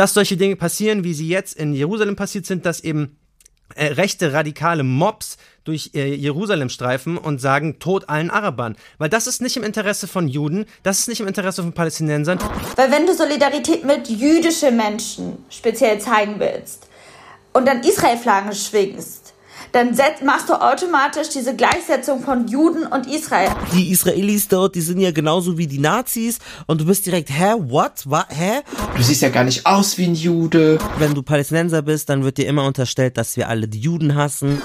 dass solche Dinge passieren, wie sie jetzt in Jerusalem passiert sind, dass eben äh, rechte radikale Mobs durch äh, Jerusalem streifen und sagen Tod allen Arabern. Weil das ist nicht im Interesse von Juden, das ist nicht im Interesse von Palästinensern. Weil wenn du Solidarität mit jüdischen Menschen speziell zeigen willst und dann Israel-Flaggen schwingst, dann machst du automatisch diese Gleichsetzung von Juden und Israel. Die Israelis dort, die sind ja genauso wie die Nazis und du bist direkt, hä, what, what, hä? Du siehst ja gar nicht aus wie ein Jude. Wenn du Palästinenser bist, dann wird dir immer unterstellt, dass wir alle die Juden hassen.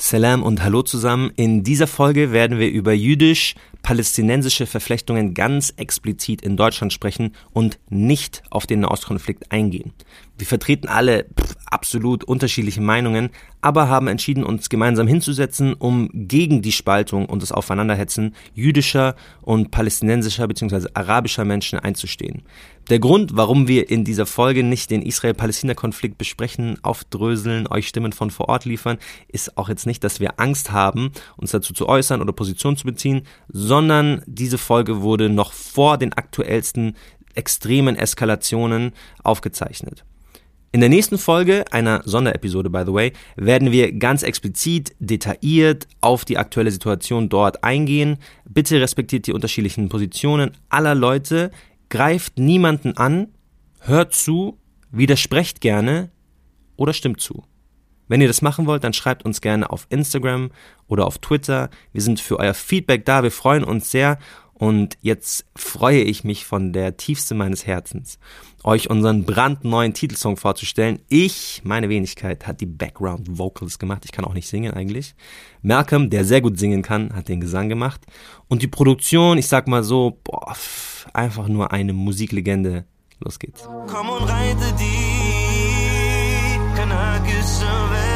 Salam und Hallo zusammen. In dieser Folge werden wir über jüdisch-palästinensische Verflechtungen ganz explizit in Deutschland sprechen und nicht auf den Nahostkonflikt eingehen. Wir vertreten alle pff, absolut unterschiedliche Meinungen, aber haben entschieden, uns gemeinsam hinzusetzen, um gegen die Spaltung und das Aufeinanderhetzen jüdischer und palästinensischer bzw. arabischer Menschen einzustehen. Der Grund, warum wir in dieser Folge nicht den Israel-Palästina-Konflikt besprechen, aufdröseln, euch Stimmen von vor Ort liefern, ist auch jetzt nicht, dass wir Angst haben, uns dazu zu äußern oder Position zu beziehen, sondern diese Folge wurde noch vor den aktuellsten extremen Eskalationen aufgezeichnet. In der nächsten Folge, einer Sonderepisode by the way, werden wir ganz explizit, detailliert auf die aktuelle Situation dort eingehen. Bitte respektiert die unterschiedlichen Positionen aller Leute, greift niemanden an, hört zu, widersprecht gerne oder stimmt zu. Wenn ihr das machen wollt, dann schreibt uns gerne auf Instagram oder auf Twitter. Wir sind für euer Feedback da, wir freuen uns sehr und jetzt freue ich mich von der Tiefste meines Herzens, euch unseren brandneuen Titelsong vorzustellen. Ich, meine Wenigkeit, hat die Background Vocals gemacht. Ich kann auch nicht singen eigentlich. Malcolm, der sehr gut singen kann, hat den Gesang gemacht. Und die Produktion, ich sag mal so, boah, einfach nur eine Musiklegende. Los geht's. Komm und reite die kanakische Welt.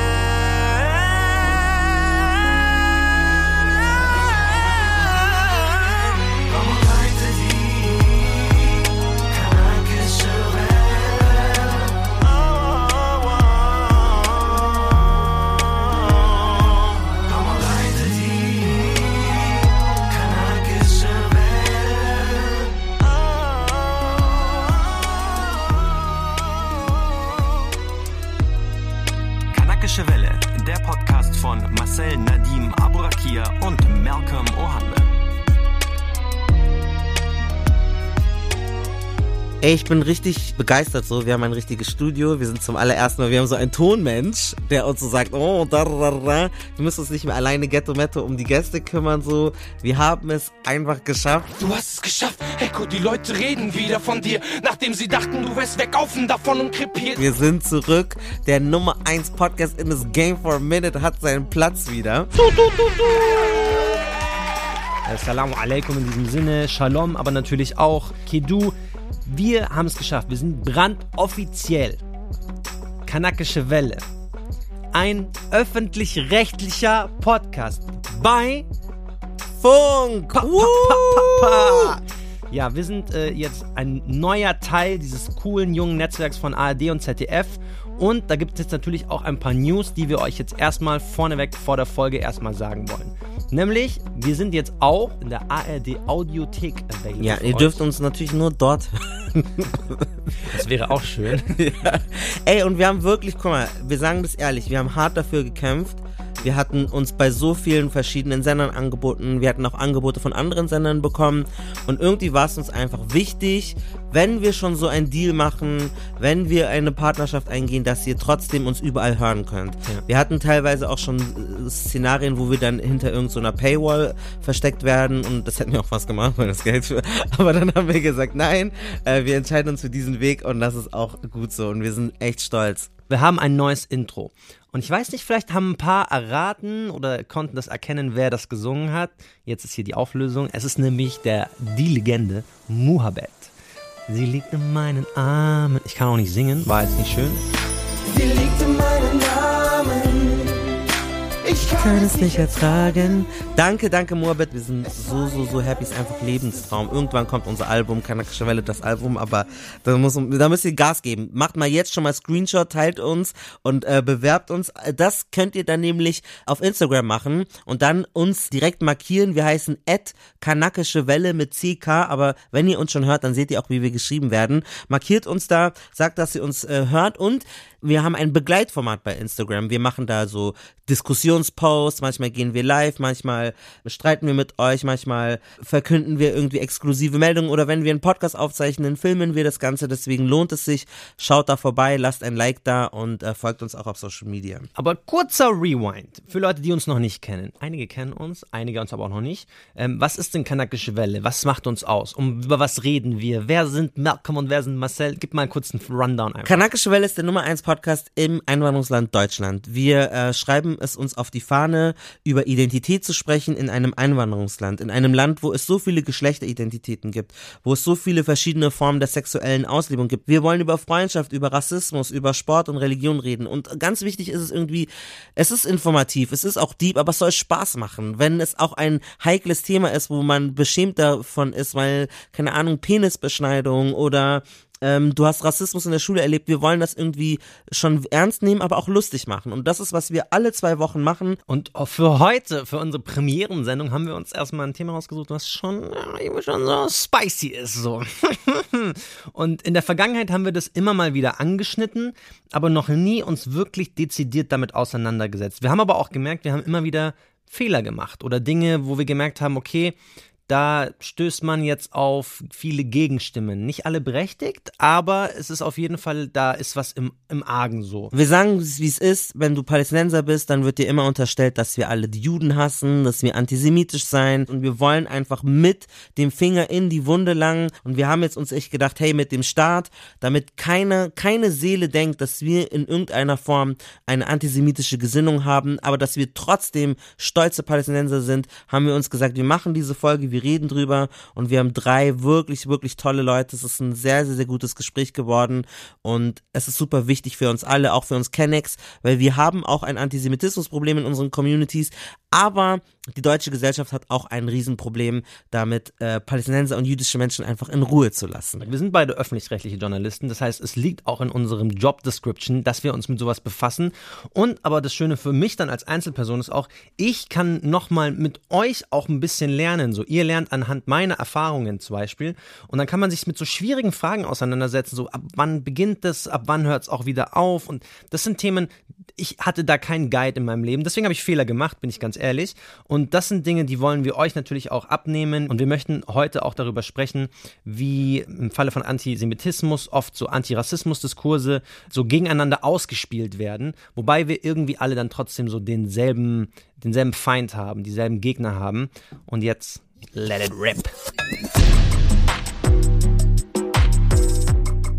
Ey, ich bin richtig begeistert so. Wir haben ein richtiges Studio. Wir sind zum allerersten Mal, wir haben so einen Tonmensch, der uns so sagt, oh, da, da, da. Wir müssen uns nicht mehr alleine Ghetto Metto um die Gäste kümmern so. Wir haben es einfach geschafft. Du hast es geschafft. Echo, die Leute reden wieder von dir, nachdem sie dachten, du wärst wegaufen davon und krepiert. Wir sind zurück. Der Nummer 1 Podcast in this Game for a Minute hat seinen Platz wieder. Du, du, du, du. Assalamu alaikum in diesem Sinne, Shalom, aber natürlich auch Kedu. Wir haben es geschafft. Wir sind brandoffiziell. Kanakische Welle. Ein öffentlich-rechtlicher Podcast bei Funk. Pa, pa, pa, ja, wir sind äh, jetzt ein neuer Teil dieses coolen jungen Netzwerks von ARD und ZDF. Und da gibt es jetzt natürlich auch ein paar News, die wir euch jetzt erstmal vorneweg vor der Folge erstmal sagen wollen. Nämlich, wir sind jetzt auch in der ARD Audiothek available. Ja, ihr dürft uns natürlich nur dort. das wäre auch schön. ja. Ey, und wir haben wirklich, guck mal, wir sagen das ehrlich, wir haben hart dafür gekämpft wir hatten uns bei so vielen verschiedenen Sendern angeboten. Wir hatten auch Angebote von anderen Sendern bekommen. Und irgendwie war es uns einfach wichtig, wenn wir schon so einen Deal machen, wenn wir eine Partnerschaft eingehen, dass ihr trotzdem uns überall hören könnt. Ja. Wir hatten teilweise auch schon äh, Szenarien, wo wir dann hinter irgendeiner so Paywall versteckt werden und das hätten wir auch was gemacht, weil das Geld für. Aber dann haben wir gesagt, nein, äh, wir entscheiden uns für diesen Weg und das ist auch gut so und wir sind echt stolz. Wir haben ein neues Intro. Und ich weiß nicht, vielleicht haben ein paar erraten oder konnten das erkennen, wer das gesungen hat. Jetzt ist hier die Auflösung. Es ist nämlich der, die Legende Muhabbet. Sie liegt in meinen Armen. Ich kann auch nicht singen, war jetzt nicht schön. Sie liegt in meinen Armen. Ich kann es nicht ertragen. Danke, danke Moabit. Wir sind so, so, so happy. Es ist einfach Lebenstraum. Irgendwann kommt unser Album, Kanakische Welle, das Album, aber da, muss, da müsst ihr Gas geben. Macht mal jetzt schon mal Screenshot, teilt uns und äh, bewerbt uns. Das könnt ihr dann nämlich auf Instagram machen und dann uns direkt markieren. Wir heißen Kanakische Welle mit CK, aber wenn ihr uns schon hört, dann seht ihr auch, wie wir geschrieben werden. Markiert uns da, sagt, dass ihr uns äh, hört und wir haben ein Begleitformat bei Instagram. Wir machen da so Diskussionsposts, manchmal gehen wir live, manchmal streiten wir mit euch, manchmal verkünden wir irgendwie exklusive Meldungen oder wenn wir einen Podcast aufzeichnen, filmen wir das Ganze. Deswegen lohnt es sich. Schaut da vorbei, lasst ein Like da und äh, folgt uns auch auf Social Media. Aber kurzer Rewind für Leute, die uns noch nicht kennen. Einige kennen uns, einige uns aber auch noch nicht. Ähm, was ist denn Kanakische Welle? Was macht uns aus? Um über was reden wir? Wer sind Malcolm und wer sind Marcel? Gib mal kurz einen Rundown einfach. Kanakische Welle ist der Nummer 1 Podcast im Einwanderungsland Deutschland. Wir äh, schreiben es uns auf die Fahne, über Identität zu sprechen in einem Einwanderungsland, in einem Land, wo es so viele Geschlechteridentitäten gibt, wo es so viele verschiedene Formen der sexuellen Auslebung gibt. Wir wollen über Freundschaft, über Rassismus, über Sport und Religion reden. Und ganz wichtig ist es irgendwie, es ist informativ, es ist auch deep, aber es soll Spaß machen. Wenn es auch ein heikles Thema ist, wo man beschämt davon ist, weil, keine Ahnung, Penisbeschneidung oder ähm, du hast Rassismus in der Schule erlebt, wir wollen das irgendwie schon ernst nehmen, aber auch lustig machen. Und das ist, was wir alle zwei Wochen machen. Und für heute, für unsere Premierensendung, haben wir uns erstmal ein Thema rausgesucht, was schon, ja, schon so spicy ist. So. Und in der Vergangenheit haben wir das immer mal wieder angeschnitten, aber noch nie uns wirklich dezidiert damit auseinandergesetzt. Wir haben aber auch gemerkt, wir haben immer wieder Fehler gemacht oder Dinge, wo wir gemerkt haben, okay, da stößt man jetzt auf viele Gegenstimmen. Nicht alle berechtigt, aber es ist auf jeden Fall, da ist was im, im Argen so. Wir sagen, wie es ist, wenn du Palästinenser bist, dann wird dir immer unterstellt, dass wir alle die Juden hassen, dass wir antisemitisch sein und wir wollen einfach mit dem Finger in die Wunde langen und wir haben jetzt uns echt gedacht, hey, mit dem Staat, damit keine, keine Seele denkt, dass wir in irgendeiner Form eine antisemitische Gesinnung haben, aber dass wir trotzdem stolze Palästinenser sind, haben wir uns gesagt, wir machen diese Folge, wir reden drüber und wir haben drei wirklich, wirklich tolle Leute. Es ist ein sehr, sehr, sehr gutes Gespräch geworden und es ist super wichtig für uns alle, auch für uns Kennex, weil wir haben auch ein Antisemitismusproblem in unseren Communities, aber die deutsche Gesellschaft hat auch ein Riesenproblem damit, äh, Palästinenser und jüdische Menschen einfach in Ruhe zu lassen. Wir sind beide öffentlich-rechtliche Journalisten, das heißt, es liegt auch in unserem Job Description, dass wir uns mit sowas befassen. Und aber das Schöne für mich dann als Einzelperson ist auch, ich kann nochmal mit euch auch ein bisschen lernen. So, ihr lernt anhand meiner Erfahrungen zum Beispiel. Und dann kann man sich mit so schwierigen Fragen auseinandersetzen, so ab wann beginnt das, ab wann hört es auch wieder auf. Und das sind Themen, ich hatte da keinen Guide in meinem Leben. Deswegen habe ich Fehler gemacht, bin ich ganz ehrlich. Und das sind Dinge, die wollen wir euch natürlich auch abnehmen. Und wir möchten heute auch darüber sprechen, wie im Falle von Antisemitismus oft so Antirassismus-Diskurse so gegeneinander ausgespielt werden, wobei wir irgendwie alle dann trotzdem so denselben, denselben Feind haben, dieselben Gegner haben. Und jetzt let it rip.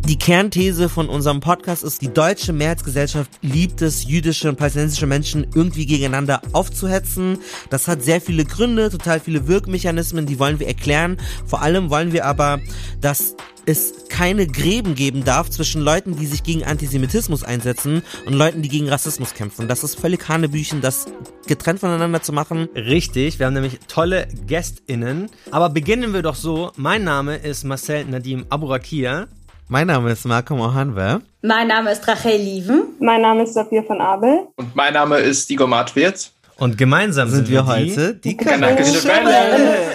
Die Kernthese von unserem Podcast ist, die deutsche Mehrheitsgesellschaft liebt es, jüdische und palästinensische Menschen irgendwie gegeneinander aufzuhetzen. Das hat sehr viele Gründe, total viele Wirkmechanismen, die wollen wir erklären. Vor allem wollen wir aber, dass es keine Gräben geben darf zwischen Leuten, die sich gegen Antisemitismus einsetzen und Leuten, die gegen Rassismus kämpfen. Das ist völlig Hanebüchen, das getrennt voneinander zu machen. Richtig, wir haben nämlich tolle GästInnen. Aber beginnen wir doch so. Mein Name ist Marcel Nadim Aburakia. Mein Name ist Marco Mohanwe. Mein Name ist Rachel Lieven. Mein Name ist Sophia von Abel. Und mein Name ist Igor Matwitz. Und gemeinsam sind, sind wir heute die, die Kanakische Welle.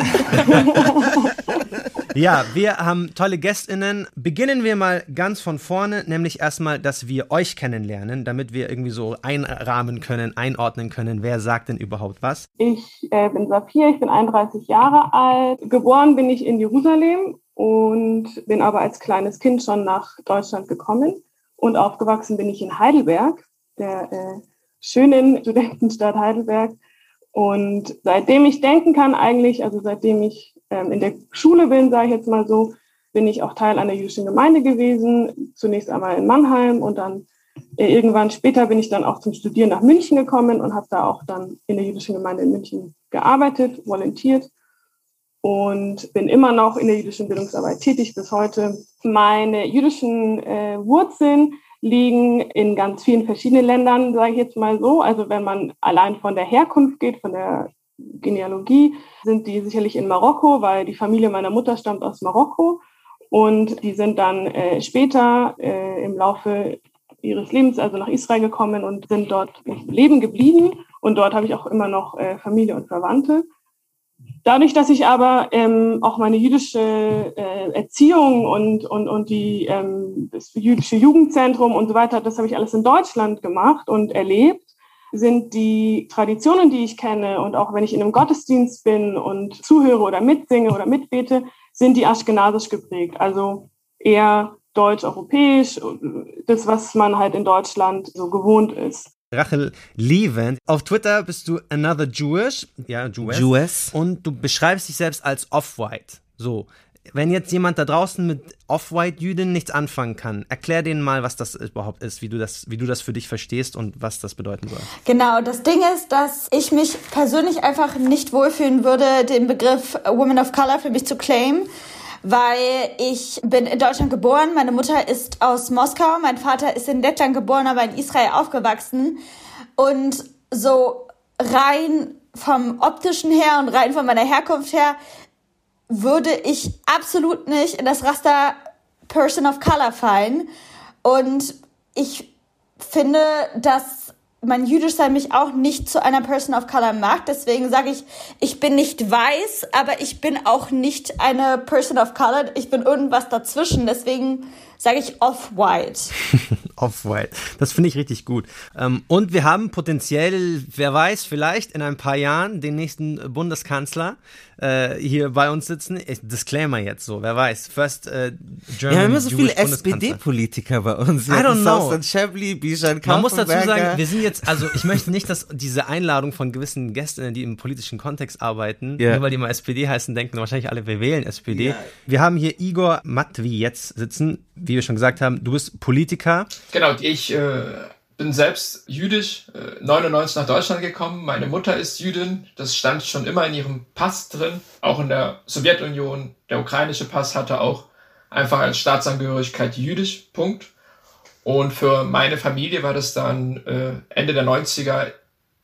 ja, wir haben tolle GästInnen. Beginnen wir mal ganz von vorne, nämlich erstmal, dass wir euch kennenlernen, damit wir irgendwie so einrahmen können, einordnen können, wer sagt denn überhaupt was. Ich äh, bin Sophia, ich bin 31 Jahre alt. Geboren bin ich in Jerusalem und bin aber als kleines Kind schon nach Deutschland gekommen und aufgewachsen bin ich in Heidelberg, der äh, schönen Studentenstadt Heidelberg. Und seitdem ich denken kann eigentlich, also seitdem ich ähm, in der Schule bin, sage ich jetzt mal so, bin ich auch Teil einer jüdischen Gemeinde gewesen. Zunächst einmal in Mannheim und dann äh, irgendwann später bin ich dann auch zum Studieren nach München gekommen und habe da auch dann in der jüdischen Gemeinde in München gearbeitet, volontiert und bin immer noch in der jüdischen Bildungsarbeit tätig bis heute. Meine jüdischen äh, Wurzeln liegen in ganz vielen verschiedenen Ländern, sage ich jetzt mal so. Also wenn man allein von der Herkunft geht, von der Genealogie, sind die sicherlich in Marokko, weil die Familie meiner Mutter stammt aus Marokko. Und die sind dann äh, später äh, im Laufe ihres Lebens also nach Israel gekommen und sind dort leben geblieben. Und dort habe ich auch immer noch äh, Familie und Verwandte. Dadurch, dass ich aber ähm, auch meine jüdische äh, Erziehung und, und, und die, ähm, das jüdische Jugendzentrum und so weiter, das habe ich alles in Deutschland gemacht und erlebt, sind die Traditionen, die ich kenne und auch wenn ich in einem Gottesdienst bin und zuhöre oder mitsinge oder mitbete, sind die aschkenasisch geprägt. Also eher deutsch-europäisch, das, was man halt in Deutschland so gewohnt ist. Rachel Levent. Auf Twitter bist du Another Jewish, ja, Jewish. Jewish. Und du beschreibst dich selbst als Off-White. So. Wenn jetzt jemand da draußen mit Off-White-Jüdin nichts anfangen kann, erklär denen mal, was das überhaupt ist, wie du das, wie du das für dich verstehst und was das bedeuten soll. Genau, das Ding ist, dass ich mich persönlich einfach nicht wohlfühlen würde, den Begriff Woman of Color für mich zu claimen weil ich bin in Deutschland geboren, meine Mutter ist aus Moskau, mein Vater ist in Lettland geboren, aber in Israel aufgewachsen. Und so rein vom optischen her und rein von meiner Herkunft her würde ich absolut nicht in das Raster Person of Color fallen. Und ich finde, dass mein Jüdischsein mich auch nicht zu einer Person of Color macht. Deswegen sage ich, ich bin nicht weiß, aber ich bin auch nicht eine Person of Color. Ich bin irgendwas dazwischen. Deswegen sage ich off-white. off-white. Das finde ich richtig gut. Ähm, und wir haben potenziell, wer weiß, vielleicht in ein paar Jahren den nächsten Bundeskanzler äh, hier bei uns sitzen. Ich, Disclaimer jetzt so, wer weiß. First äh, German Wir haben immer so viele SPD-Politiker bei uns. I don't know. Schäbli, Bijan Man muss dazu sagen, wir sind jetzt, also ich möchte nicht, dass diese Einladung von gewissen Gästen, die im politischen Kontext arbeiten, yeah. nur weil die mal SPD heißen, denken wahrscheinlich alle, wir wählen SPD. Yeah. Wir haben hier Igor Matvi jetzt sitzen, wie wir schon gesagt haben, du bist Politiker. Genau, ich äh, bin selbst jüdisch, äh, 99 nach Deutschland gekommen. Meine Mutter ist Jüdin. Das stand schon immer in ihrem Pass drin. Auch in der Sowjetunion. Der ukrainische Pass hatte auch einfach als Staatsangehörigkeit jüdisch. Punkt. Und für meine Familie war das dann äh, Ende der 90er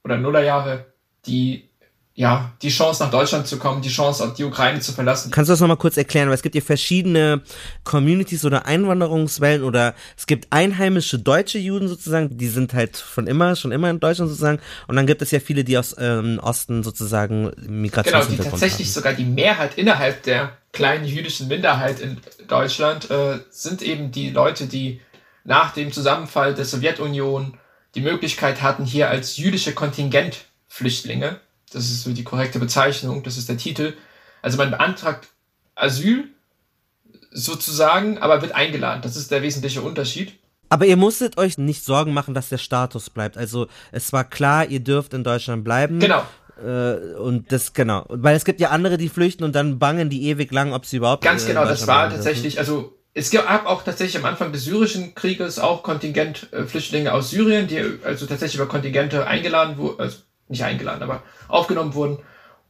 oder Nullerjahre die ja, die Chance nach Deutschland zu kommen, die Chance, die Ukraine zu verlassen. Kannst du das nochmal kurz erklären? Weil es gibt ja verschiedene Communities oder Einwanderungswellen oder es gibt einheimische deutsche Juden sozusagen, die sind halt von immer, schon immer in Deutschland sozusagen. Und dann gibt es ja viele, die aus ähm, Osten sozusagen Migrationshintergrund Genau, die tatsächlich haben. sogar die Mehrheit innerhalb der kleinen jüdischen Minderheit in Deutschland äh, sind eben die Leute, die nach dem Zusammenfall der Sowjetunion die Möglichkeit hatten, hier als jüdische Kontingentflüchtlinge das ist so die korrekte Bezeichnung, das ist der Titel. Also man beantragt Asyl sozusagen, aber wird eingeladen. Das ist der wesentliche Unterschied. Aber ihr musstet euch nicht Sorgen machen, dass der Status bleibt. Also es war klar, ihr dürft in Deutschland bleiben. Genau. Äh, und das, genau. Weil es gibt ja andere, die flüchten und dann bangen die ewig lang, ob sie überhaupt. Ganz genau, das war tatsächlich, also es gab auch tatsächlich am Anfang des syrischen Krieges auch Kontingentflüchtlinge aus Syrien, die also tatsächlich über Kontingente eingeladen wurden, also nicht eingeladen, aber aufgenommen wurden.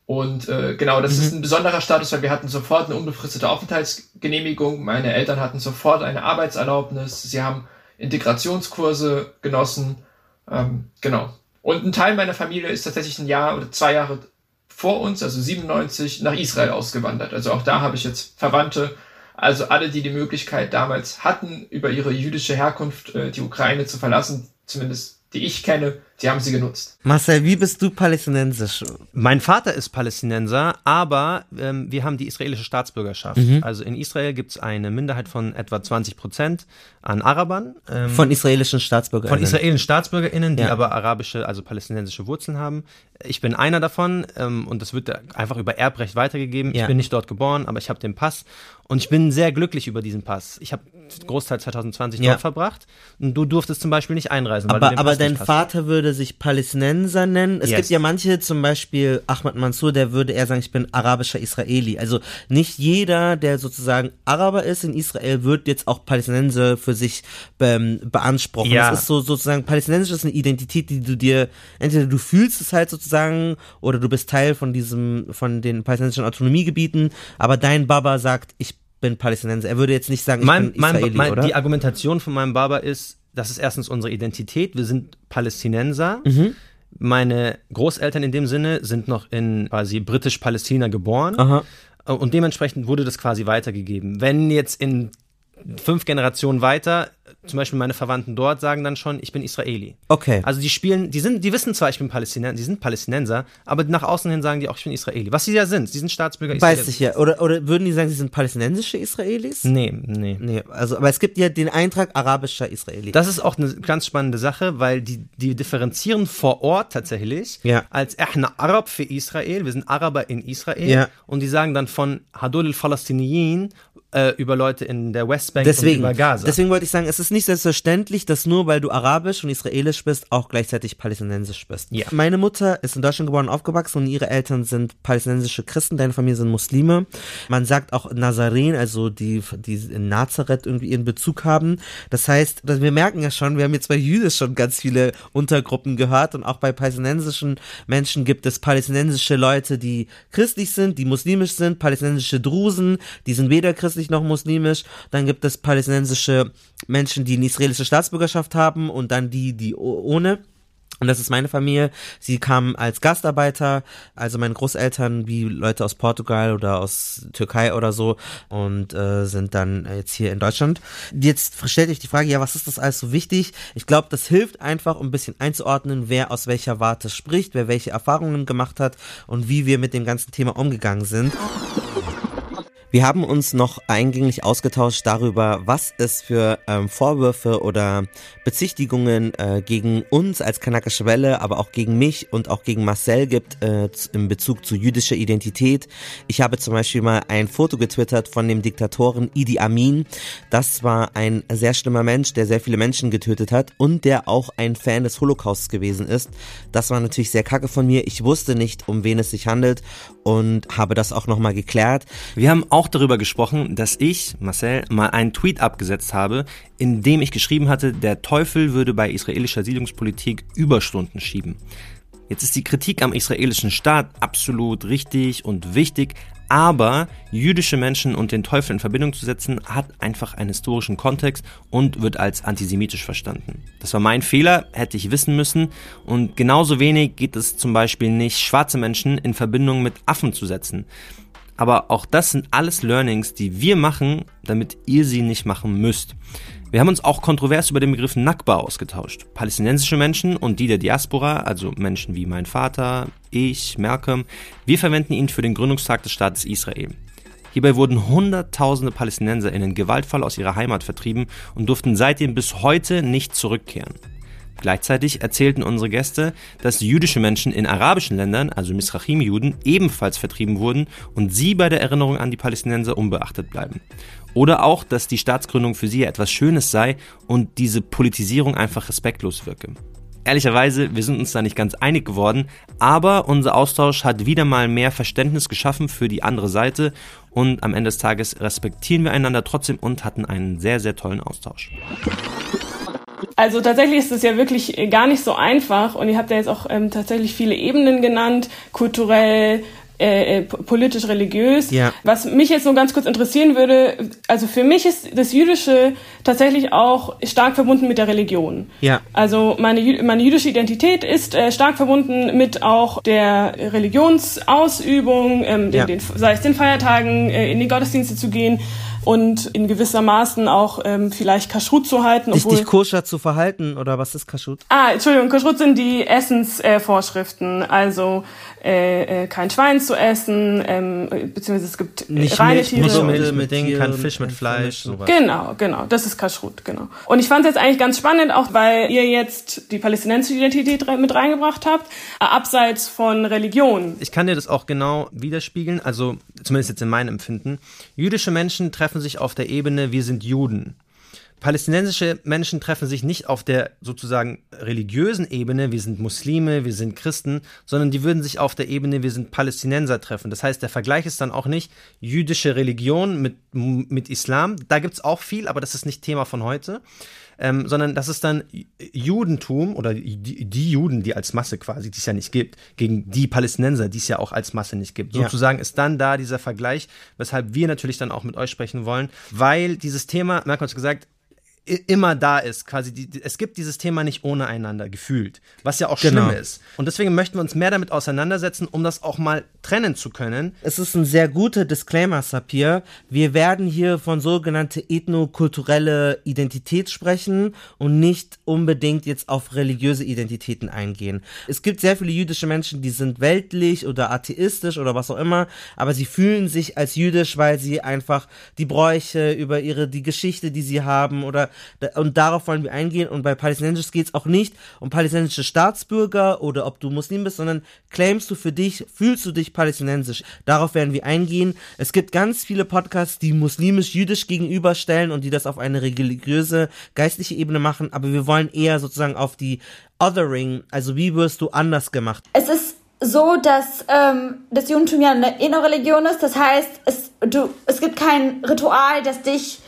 Und äh, genau, das mhm. ist ein besonderer Status, weil wir hatten sofort eine unbefristete Aufenthaltsgenehmigung. Meine Eltern hatten sofort eine Arbeitserlaubnis. Sie haben Integrationskurse genossen. Ähm, genau. Und ein Teil meiner Familie ist tatsächlich ein Jahr oder zwei Jahre vor uns, also 97, nach Israel ausgewandert. Also auch da habe ich jetzt Verwandte. Also alle, die die Möglichkeit damals hatten, über ihre jüdische Herkunft äh, die Ukraine zu verlassen, zumindest die ich kenne, die haben sie genutzt. Marcel, wie bist du palästinensisch? Mein Vater ist Palästinenser, aber ähm, wir haben die israelische Staatsbürgerschaft. Mhm. Also in Israel gibt es eine Minderheit von etwa 20 Prozent an Arabern. Ähm, von israelischen Staatsbürgerinnen. Von israelischen Staatsbürgerinnen, die ja. aber arabische, also palästinensische Wurzeln haben. Ich bin einer davon ähm, und das wird einfach über Erbrecht weitergegeben. Ja. Ich bin nicht dort geboren, aber ich habe den Pass und ich bin sehr glücklich über diesen Pass. Ich habe Großteil 2020 ja. dort verbracht und du durftest zum Beispiel nicht einreisen. aber aber dein Vater würde würde sich Palästinenser nennen. Es Yes. gibt ja manche, zum Beispiel Ahmad Mansour, der würde eher sagen, ich bin arabischer Israeli. Also nicht jeder, der sozusagen Araber ist in Israel, wird jetzt auch Palästinenser für sich ähm, beanspruchen. Ja. Es ist so sozusagen, palästinensisch ist eine Identität, die du dir, entweder du fühlst es halt sozusagen oder du bist Teil von diesem, von den palästinensischen Autonomiegebieten, aber dein Baba sagt, ich bin Palästinenser. Er würde jetzt nicht sagen, ich mein, bin mein, Israeli, mein, oder? Die Argumentation von meinem Baba ist, das ist erstens unsere Identität. Wir sind Palästinenser. Mhm. Meine Großeltern in dem Sinne sind noch in quasi britisch-Palästina geboren. Aha. Und dementsprechend wurde das quasi weitergegeben. Wenn jetzt in fünf Generationen weiter, zum Beispiel meine Verwandten dort sagen dann schon, ich bin Israeli. Okay. Also die spielen, die sind, die wissen zwar, ich bin Palästinenser, die sind Palästinenser, aber nach außen hin sagen die auch, ich bin Israeli. Was sie ja sind, sie sind Staatsbürger Weiß ich ja. Oder, oder würden die sagen, sie sind palästinensische Israelis? Nee, nee. Nee, also, aber es gibt ja den Eintrag arabischer Israeli. Das ist auch eine ganz spannende Sache, weil die, die differenzieren vor Ort tatsächlich Ja. als Ehna Arab für Israel. Wir sind Araber in Israel. Ja. Und die sagen dann von Hadul al-Falastiniyin äh, über Leute in der Westbank deswegen, und über Gaza. deswegen wollte ich sagen, es ist nicht selbstverständlich, dass nur weil du arabisch und israelisch bist, auch gleichzeitig palästinensisch bist. Ja. Meine Mutter ist in Deutschland geboren und aufgewachsen und ihre Eltern sind palästinensische Christen, deine Familie sind Muslime. Man sagt auch Nazaren, also die, die in Nazareth irgendwie ihren Bezug haben. Das heißt, wir merken ja schon, wir haben jetzt bei Jüdisch schon ganz viele Untergruppen gehört und auch bei palästinensischen Menschen gibt es palästinensische Leute, die christlich sind, die muslimisch sind, palästinensische Drusen, die sind weder christlich noch muslimisch. Dann gibt es palästinensische Menschen, die eine israelische Staatsbürgerschaft haben und dann die, die ohne. Und das ist meine Familie. Sie kamen als Gastarbeiter, also meine Großeltern wie Leute aus Portugal oder aus Türkei oder so und äh, sind dann jetzt hier in Deutschland. Jetzt stellt euch die Frage, ja, was ist das alles so wichtig? Ich glaube, das hilft einfach, um ein bisschen einzuordnen, wer aus welcher Warte spricht, wer welche Erfahrungen gemacht hat und wie wir mit dem ganzen Thema umgegangen sind. Wir haben uns noch eingänglich ausgetauscht darüber, was es für ähm, Vorwürfe oder Bezichtigungen äh, gegen uns als kanakische Welle, aber auch gegen mich und auch gegen Marcel gibt äh, in Bezug zu jüdischer Identität. Ich habe zum Beispiel mal ein Foto getwittert von dem Diktatoren Idi Amin. Das war ein sehr schlimmer Mensch, der sehr viele Menschen getötet hat und der auch ein Fan des Holocausts gewesen ist. Das war natürlich sehr kacke von mir. Ich wusste nicht, um wen es sich handelt und habe das auch nochmal geklärt. Wir haben auch darüber gesprochen, dass ich, Marcel, mal einen Tweet abgesetzt habe, in dem ich geschrieben hatte, der Teufel würde bei israelischer Siedlungspolitik Überstunden schieben. Jetzt ist die Kritik am israelischen Staat absolut richtig und wichtig, aber jüdische Menschen und den Teufel in Verbindung zu setzen, hat einfach einen historischen Kontext und wird als antisemitisch verstanden. Das war mein Fehler, hätte ich wissen müssen. Und genauso wenig geht es zum Beispiel nicht, schwarze Menschen in Verbindung mit Affen zu setzen. Aber auch das sind alles Learnings, die wir machen, damit ihr sie nicht machen müsst. Wir haben uns auch kontrovers über den Begriff Nakba ausgetauscht. Palästinensische Menschen und die der Diaspora, also Menschen wie mein Vater, ich, Malcolm, wir verwenden ihn für den Gründungstag des Staates Israel. Hierbei wurden Hunderttausende PalästinenserInnen gewaltvoll aus ihrer Heimat vertrieben und durften seitdem bis heute nicht zurückkehren. Gleichzeitig erzählten unsere Gäste, dass jüdische Menschen in arabischen Ländern, also Misrachim-Juden, ebenfalls vertrieben wurden und sie bei der Erinnerung an die Palästinenser unbeachtet bleiben. Oder auch, dass die Staatsgründung für sie etwas Schönes sei und diese Politisierung einfach respektlos wirke. Ehrlicherweise, wir sind uns da nicht ganz einig geworden, aber unser Austausch hat wieder mal mehr Verständnis geschaffen für die andere Seite und am Ende des Tages respektieren wir einander trotzdem und hatten einen sehr, sehr tollen Austausch. Also tatsächlich ist es ja wirklich gar nicht so einfach und ihr habt ja jetzt auch ähm, tatsächlich viele Ebenen genannt, kulturell, äh, äh, politisch, religiös. Ja. Was mich jetzt nur ganz kurz interessieren würde, also für mich ist das Jüdische tatsächlich auch stark verbunden mit der Religion. Ja. Also meine, meine jüdische Identität ist äh, stark verbunden mit auch der Religionsausübung, ähm, den, Ja. den, sei es den Feiertagen, äh, in die Gottesdienste zu gehen und in gewissermaßen auch ähm, vielleicht Kashrut zu halten. Dich, dich koscher zu verhalten oder was ist Kaschut? Ah, Entschuldigung, Kashrut sind die Essensvorschriften, äh, also äh, äh, kein Schwein zu essen, ähm, beziehungsweise es gibt äh, Nicht reine Milch, Tiere. nicht Milch mit mit Ding, Tieren, kein Fisch mit Fleisch, sowas. Genau, genau, das ist Kashrut, genau. Und ich fand es jetzt eigentlich ganz spannend, auch weil ihr jetzt die palästinensische Identität mit reingebracht habt, äh, abseits von Religion. Ich kann dir das auch genau widerspiegeln, also zumindest jetzt in meinem Empfinden. Jüdische Menschen treffen sich auf der Ebene, wir sind Juden. Palästinensische Menschen treffen sich nicht auf der sozusagen religiösen Ebene, wir sind Muslime, wir sind Christen, sondern die würden sich auf der Ebene, wir sind Palästinenser treffen. Das heißt, der Vergleich ist dann auch nicht jüdische Religion mit, mit Islam. Da gibt es auch viel, aber das ist nicht Thema von heute. Ähm, sondern das ist dann Judentum oder die, die, Juden, die als Masse quasi, die es ja nicht gibt, gegen die Palästinenser, die es ja auch als Masse nicht gibt. Ja. Sozusagen ist dann da dieser Vergleich, weshalb wir natürlich dann auch mit euch sprechen wollen, weil dieses Thema, Merkel hat gesagt, immer da ist. Quasi, die, es gibt dieses Thema nicht ohne einander gefühlt, was ja auch genau. schlimm ist. Und deswegen möchten wir uns mehr damit auseinandersetzen, um das auch mal trennen zu können. Es ist ein sehr guter Disclaimer, Sapir. Wir werden hier von sogenannte ethnokulturelle Identität sprechen und nicht unbedingt jetzt auf religiöse Identitäten eingehen. Es gibt sehr viele jüdische Menschen, die sind weltlich oder atheistisch oder was auch immer, aber sie fühlen sich als jüdisch, weil sie einfach die Bräuche über ihre, die Geschichte, die sie haben oder und darauf wollen wir eingehen. Und bei Palästinensisch geht es auch nicht um palästinensische Staatsbürger oder ob du Muslim bist, sondern claimst du für dich, fühlst du dich palästinensisch. Darauf werden wir eingehen. Es gibt ganz viele Podcasts, die muslimisch-jüdisch gegenüberstellen und die das auf eine religiöse, geistliche Ebene machen, aber wir wollen eher sozusagen auf die Othering, also wie wirst du anders gemacht? Es ist so, dass ähm, das Judentum ja eine Innerreligion ist. Das heißt, es, du, es gibt kein Ritual, das dich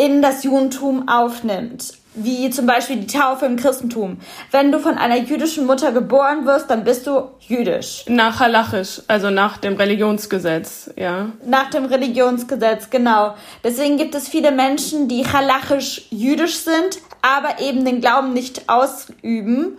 in das Judentum aufnimmt, wie zum Beispiel die Taufe im Christentum. Wenn du von einer jüdischen Mutter geboren wirst, dann bist du jüdisch. Nach Halachisch, also nach dem Religionsgesetz, ja. Nach dem Religionsgesetz, genau. Deswegen gibt es viele Menschen, die halachisch jüdisch sind, aber eben den Glauben nicht ausüben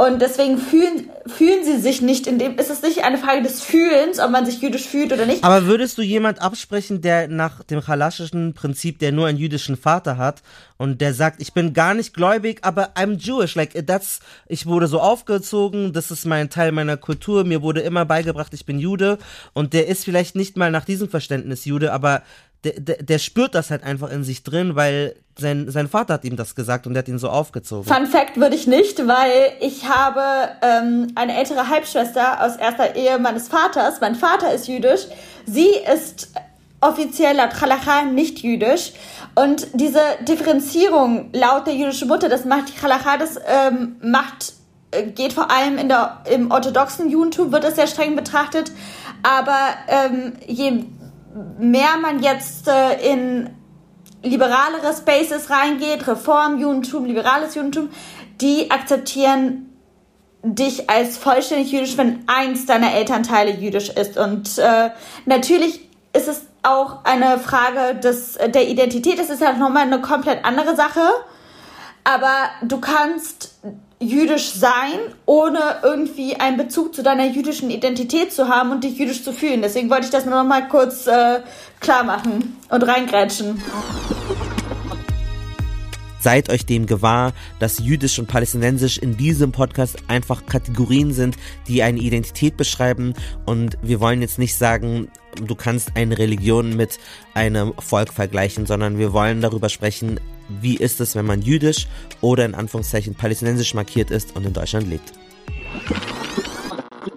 und deswegen fühlen, fühlen sie sich nicht in dem, ist es nicht eine Frage des Fühlens, ob man sich jüdisch fühlt oder nicht. Aber würdest du jemand absprechen, der nach dem chalaschischen Prinzip, der nur einen jüdischen Vater hat und der sagt, ich bin gar nicht gläubig, aber I'm Jewish, like that's, ich wurde so aufgezogen, das ist mein Teil meiner Kultur, mir wurde immer beigebracht, ich bin Jude und der ist vielleicht nicht mal nach diesem Verständnis Jude, aber der, der, der spürt das halt einfach in sich drin, weil sein, sein Vater hat ihm das gesagt und der hat ihn so aufgezogen. Fun Fact würde ich nicht, weil ich habe ähm, eine ältere Halbschwester aus erster Ehe meines Vaters. Mein Vater ist jüdisch. Sie ist offiziell laut Halacha nicht jüdisch. Und diese Differenzierung laut der jüdischen Mutter, das macht die Halacha, das ähm, macht, äh, geht vor allem in der, im orthodoxen Judentum, wird das sehr streng betrachtet. Aber ähm, je mehr man jetzt äh, in liberalere Spaces reingeht, Reform-Judentum, liberales Judentum, die akzeptieren dich als vollständig jüdisch, wenn eins deiner Elternteile jüdisch ist. Und äh, natürlich ist es auch eine Frage des, der Identität. Das ist ja nochmal eine komplett andere Sache. Aber du kannst jüdisch sein, ohne irgendwie einen Bezug zu deiner jüdischen Identität zu haben und dich jüdisch zu fühlen. Deswegen wollte ich das nur noch mal kurz äh, klar machen und reingrätschen. Seid euch dem gewahr, dass jüdisch und palästinensisch in diesem Podcast einfach Kategorien sind, die eine Identität beschreiben. Und wir wollen jetzt nicht sagen, du kannst eine Religion mit einem Volk vergleichen, sondern wir wollen darüber sprechen, wie ist es, wenn man jüdisch oder in Anführungszeichen palästinensisch markiert ist und in Deutschland lebt.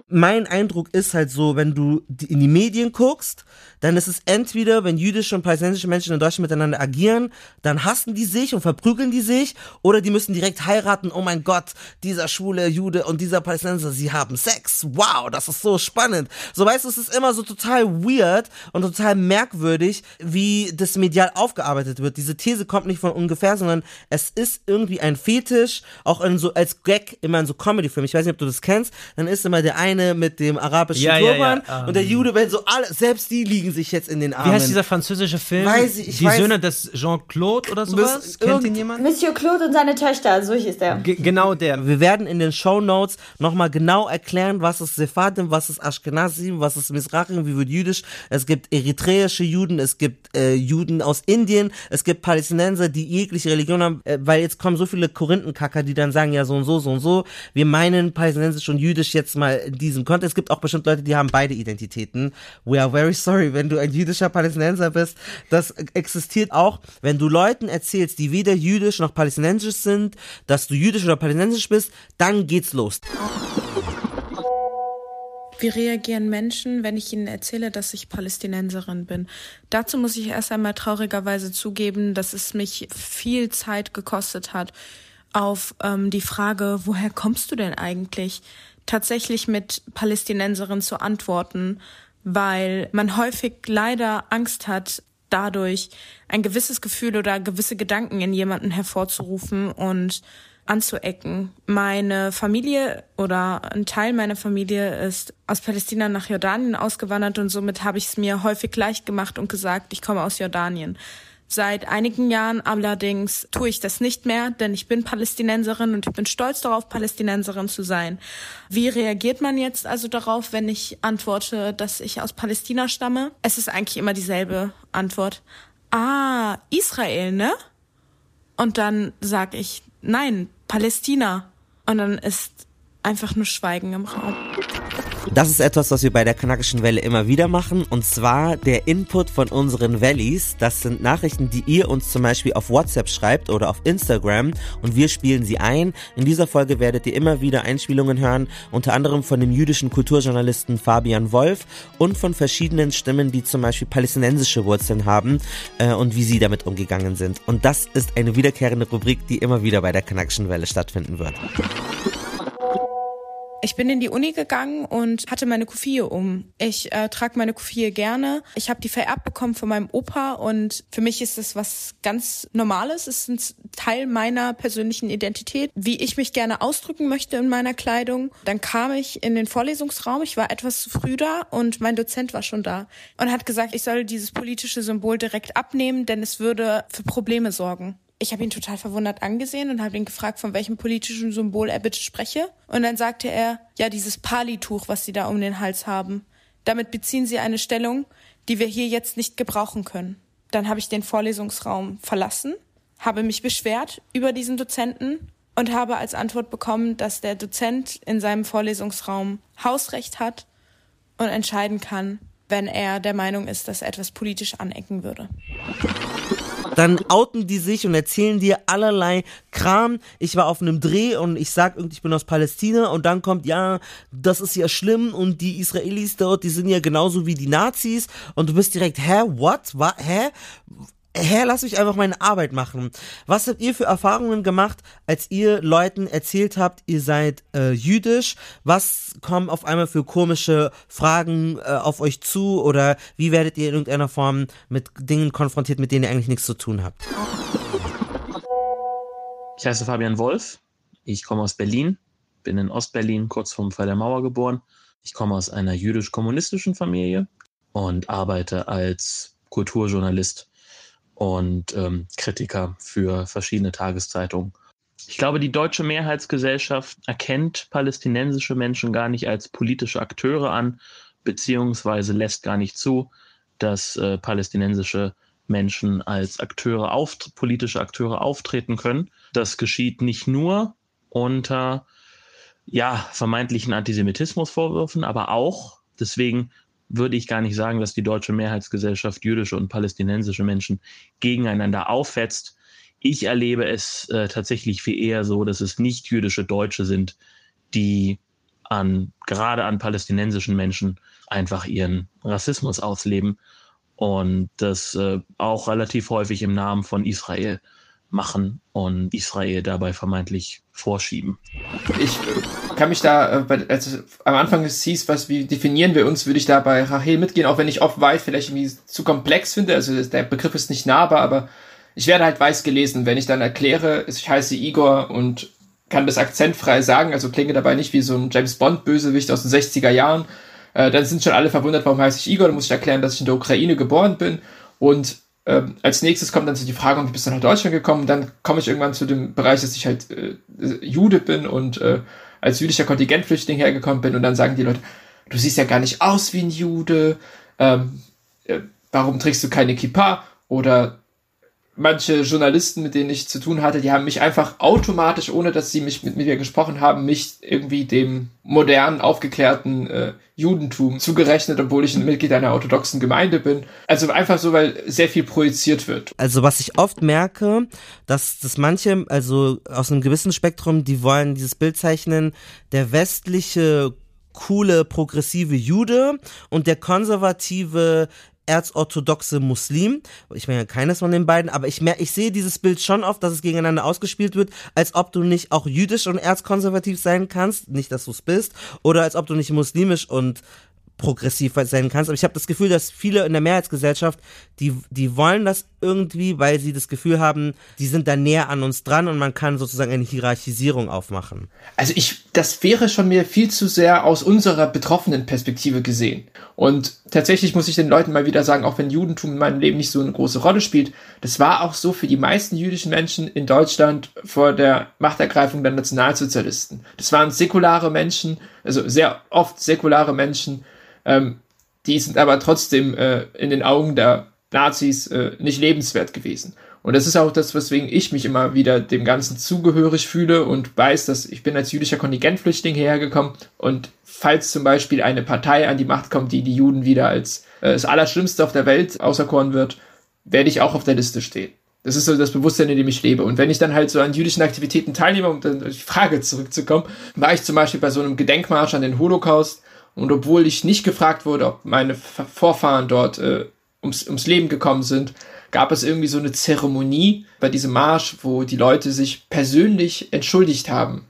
Mein Eindruck ist halt so, wenn du in die Medien guckst, dann ist es entweder, wenn jüdische und palästinensische Menschen in Deutschland miteinander agieren, dann hassen die sich und verprügeln die sich, oder die müssen direkt heiraten, oh mein Gott, dieser schwule Jude und dieser Palästinenser, sie haben Sex, wow, das ist so spannend. So weißt du, es ist immer so total weird und total merkwürdig, wie das medial aufgearbeitet wird. Diese These kommt nicht von ungefähr, sondern es ist irgendwie ein Fetisch, auch in so, als Gag, immer in so Comedy-Filmen, ich weiß nicht, ob du das kennst, dann ist immer der eine mit dem arabischen ja, Turban ja, ja. und der ähm. Jude, wenn so alle, selbst die liegen sich jetzt in den Armen. Wie heißt dieser französische Film? Weiß ich, ich Die weiß, Söhne des Jean-Claude oder sowas? Kennt ihn jemand? Monsieur Claude und seine Töchter, so hieß der. G genau der. Wir werden in den Show Notes nochmal genau erklären, was ist Sephardim, was ist Ashkenazim, was ist Mizrachim, wie wird jüdisch. Es gibt eritreische Juden, es gibt äh, Juden aus Indien, es gibt Palästinenser, die jegliche Religion haben, äh, weil jetzt kommen so viele Korinthenkacker, die dann sagen, ja so und so, so und so. Wir meinen palästinensisch und jüdisch jetzt mal in diesem Kontext. Es gibt auch bestimmt Leute, die haben beide Identitäten. We are very sorry, wenn du ein jüdischer Palästinenser bist, das existiert auch, wenn du Leuten erzählst, die weder jüdisch noch palästinensisch sind, dass du jüdisch oder palästinensisch bist, dann geht's los. Wie reagieren Menschen, wenn ich ihnen erzähle, dass ich Palästinenserin bin? Dazu muss ich erst einmal traurigerweise zugeben, dass es mich viel Zeit gekostet hat, auf ähm, die Frage, woher kommst du denn eigentlich, tatsächlich mit Palästinenserin zu antworten, weil man häufig leider Angst hat, dadurch ein gewisses Gefühl oder gewisse Gedanken in jemanden hervorzurufen und anzuecken. Meine Familie oder ein Teil meiner Familie ist aus Palästina nach Jordanien ausgewandert und somit habe ich es mir häufig leicht gemacht und gesagt, ich komme aus Jordanien. Seit einigen Jahren allerdings tue ich das nicht mehr, denn ich bin Palästinenserin und ich bin stolz darauf, Palästinenserin zu sein. Wie reagiert man jetzt also darauf, wenn ich antworte, dass ich aus Palästina stamme? Es ist eigentlich immer dieselbe Antwort. Ah, Israel, ne? Und dann sage ich, nein, Palästina. Und dann ist einfach nur Schweigen im Raum. Das ist etwas, was wir bei der Kanakischen Welle immer wieder machen, und zwar der Input von unseren Valleys. Das sind Nachrichten, die ihr uns zum Beispiel auf WhatsApp schreibt oder auf Instagram und wir spielen sie ein. In dieser Folge werdet ihr immer wieder Einspielungen hören, unter anderem von dem jüdischen Kulturjournalisten Fabian Wolf und von verschiedenen Stimmen, die zum Beispiel palästinensische Wurzeln haben äh, und wie sie damit umgegangen sind. Und das ist eine wiederkehrende Rubrik, die immer wieder bei der Kanakischen Welle stattfinden wird. Ich bin in die Uni gegangen und hatte meine Kufie um. Ich äh, trage meine Kufie gerne. Ich habe die vererbt bekommen von meinem Opa und für mich ist das was ganz Normales. Es ist ein Teil meiner persönlichen Identität, wie ich mich gerne ausdrücken möchte in meiner Kleidung. Dann kam ich in den Vorlesungsraum. Ich war etwas zu früh da und mein Dozent war schon da und hat gesagt, ich soll dieses politische Symbol direkt abnehmen, denn es würde für Probleme sorgen. Ich habe ihn total verwundert angesehen und habe ihn gefragt, von welchem politischen Symbol er bitte spreche. Und dann sagte er, ja, dieses Palituch, was Sie da um den Hals haben. Damit beziehen Sie eine Stellung, die wir hier jetzt nicht gebrauchen können. Dann habe ich den Vorlesungsraum verlassen, habe mich beschwert über diesen Dozenten und habe als Antwort bekommen, dass der Dozent in seinem Vorlesungsraum Hausrecht hat und entscheiden kann, wenn er der Meinung ist, dass er etwas politisch anecken würde. Dann outen die sich und erzählen dir allerlei Kram. Ich war auf einem Dreh und ich sag irgendwie, ich bin aus Palästina und dann kommt, ja, das ist ja schlimm und die Israelis dort, die sind ja genauso wie die Nazis und du bist direkt, hä, what, what, hä? Hä, lass mich einfach meine Arbeit machen. Was habt ihr für Erfahrungen gemacht, als ihr Leuten erzählt habt, ihr seid äh, jüdisch? Was kommen auf einmal für komische Fragen äh, auf euch zu? Oder wie werdet ihr in irgendeiner Form mit Dingen konfrontiert, mit denen ihr eigentlich nichts zu tun habt? Ich heiße Fabian Wolf. Ich komme aus Berlin, bin in Ostberlin kurz vorm Fall der Mauer geboren. Ich komme aus einer jüdisch-kommunistischen Familie und arbeite als Kulturjournalist und ähm, Kritiker für verschiedene Tageszeitungen. Ich glaube, die deutsche Mehrheitsgesellschaft erkennt palästinensische Menschen gar nicht als politische Akteure an, beziehungsweise lässt gar nicht zu, dass äh, palästinensische Menschen als Akteure auf, politische Akteure auftreten können. Das geschieht nicht nur unter ja, vermeintlichen Antisemitismusvorwürfen, aber auch, deswegen würde ich gar nicht sagen, dass die deutsche Mehrheitsgesellschaft jüdische und palästinensische Menschen gegeneinander auffetzt. Ich erlebe es äh, tatsächlich viel eher so, dass es nicht jüdische Deutsche sind, die an, gerade an palästinensischen Menschen einfach ihren Rassismus ausleben und das äh, auch relativ häufig im Namen von Israel machen und Israel dabei vermeintlich vorschieben. Ich äh, kann mich da, äh, als am Anfang es hieß, was, wie definieren wir uns, würde ich da bei Rahel mitgehen, auch wenn ich oft weiß vielleicht irgendwie zu komplex finde, also der Begriff ist nicht nahbar, aber ich werde halt weiß gelesen, wenn ich dann erkläre, ich heiße Igor und kann das akzentfrei sagen, also klinge dabei nicht wie so ein James Bond Bösewicht aus den 60er Jahren, äh, dann sind schon alle verwundert, warum heiße ich Igor, dann muss ich erklären, dass ich in der Ukraine geboren bin. Und ähm, als nächstes kommt dann so die Frage, wie bist du nach Deutschland gekommen? Dann komme ich irgendwann zu dem Bereich, dass ich halt äh, Jude bin und äh, als jüdischer Kontingentflüchtling hergekommen bin und dann sagen die Leute, du siehst ja gar nicht aus wie ein Jude, ähm, äh, warum trägst du keine Kippa? Oder manche Journalisten, mit denen ich zu tun hatte, die haben mich einfach automatisch, ohne dass sie mich mit mir gesprochen haben, mich irgendwie dem modernen, aufgeklärten äh, Judentum zugerechnet, obwohl ich ein Mitglied einer orthodoxen Gemeinde bin. Also einfach so, weil sehr viel projiziert wird. Also was ich oft merke, dass, dass manche, also aus einem gewissen Spektrum, die wollen dieses Bild zeichnen, der westliche coole, progressive Jude und der konservative erzorthodoxe Muslim. Ich meine keines von den beiden, aber ich mer ich sehe dieses Bild schon oft, dass es gegeneinander ausgespielt wird, als ob du nicht auch jüdisch und erzkonservativ sein kannst, nicht dass du es bist, oder als ob du nicht muslimisch und progressiv sein kannst. Aber ich habe das Gefühl, dass viele in der Mehrheitsgesellschaft, die, die wollen das irgendwie, weil sie das Gefühl haben, die sind da näher an uns dran und man kann sozusagen eine Hierarchisierung aufmachen. Also ich, das wäre schon mir viel zu sehr aus unserer betroffenen Perspektive gesehen. Und tatsächlich muss ich den Leuten mal wieder sagen, auch wenn Judentum in meinem Leben nicht so eine große Rolle spielt, das war auch so für die meisten jüdischen Menschen in Deutschland vor der Machtergreifung der Nationalsozialisten. Das waren säkulare Menschen, also sehr oft säkulare Menschen, ähm, die sind aber trotzdem äh, in den Augen der Nazis äh, nicht lebenswert gewesen. Und das ist auch das, weswegen ich mich immer wieder dem Ganzen zugehörig fühle und weiß, dass ich bin als jüdischer Kontingentflüchtling hergekommen und falls zum Beispiel eine Partei an die Macht kommt, die die Juden wieder als äh, das Allerschlimmste auf der Welt auserkoren wird, werde ich auch auf der Liste stehen. Das ist so das Bewusstsein, in dem ich lebe. Und wenn ich dann halt so an jüdischen Aktivitäten teilnehme, um dann die Frage zurückzukommen, war ich zum Beispiel bei so einem Gedenkmarsch an den Holocaust und obwohl ich nicht gefragt wurde, ob meine Vorfahren dort äh, ums, ums Leben gekommen sind, gab es irgendwie so eine Zeremonie bei diesem Marsch, wo die Leute sich persönlich entschuldigt haben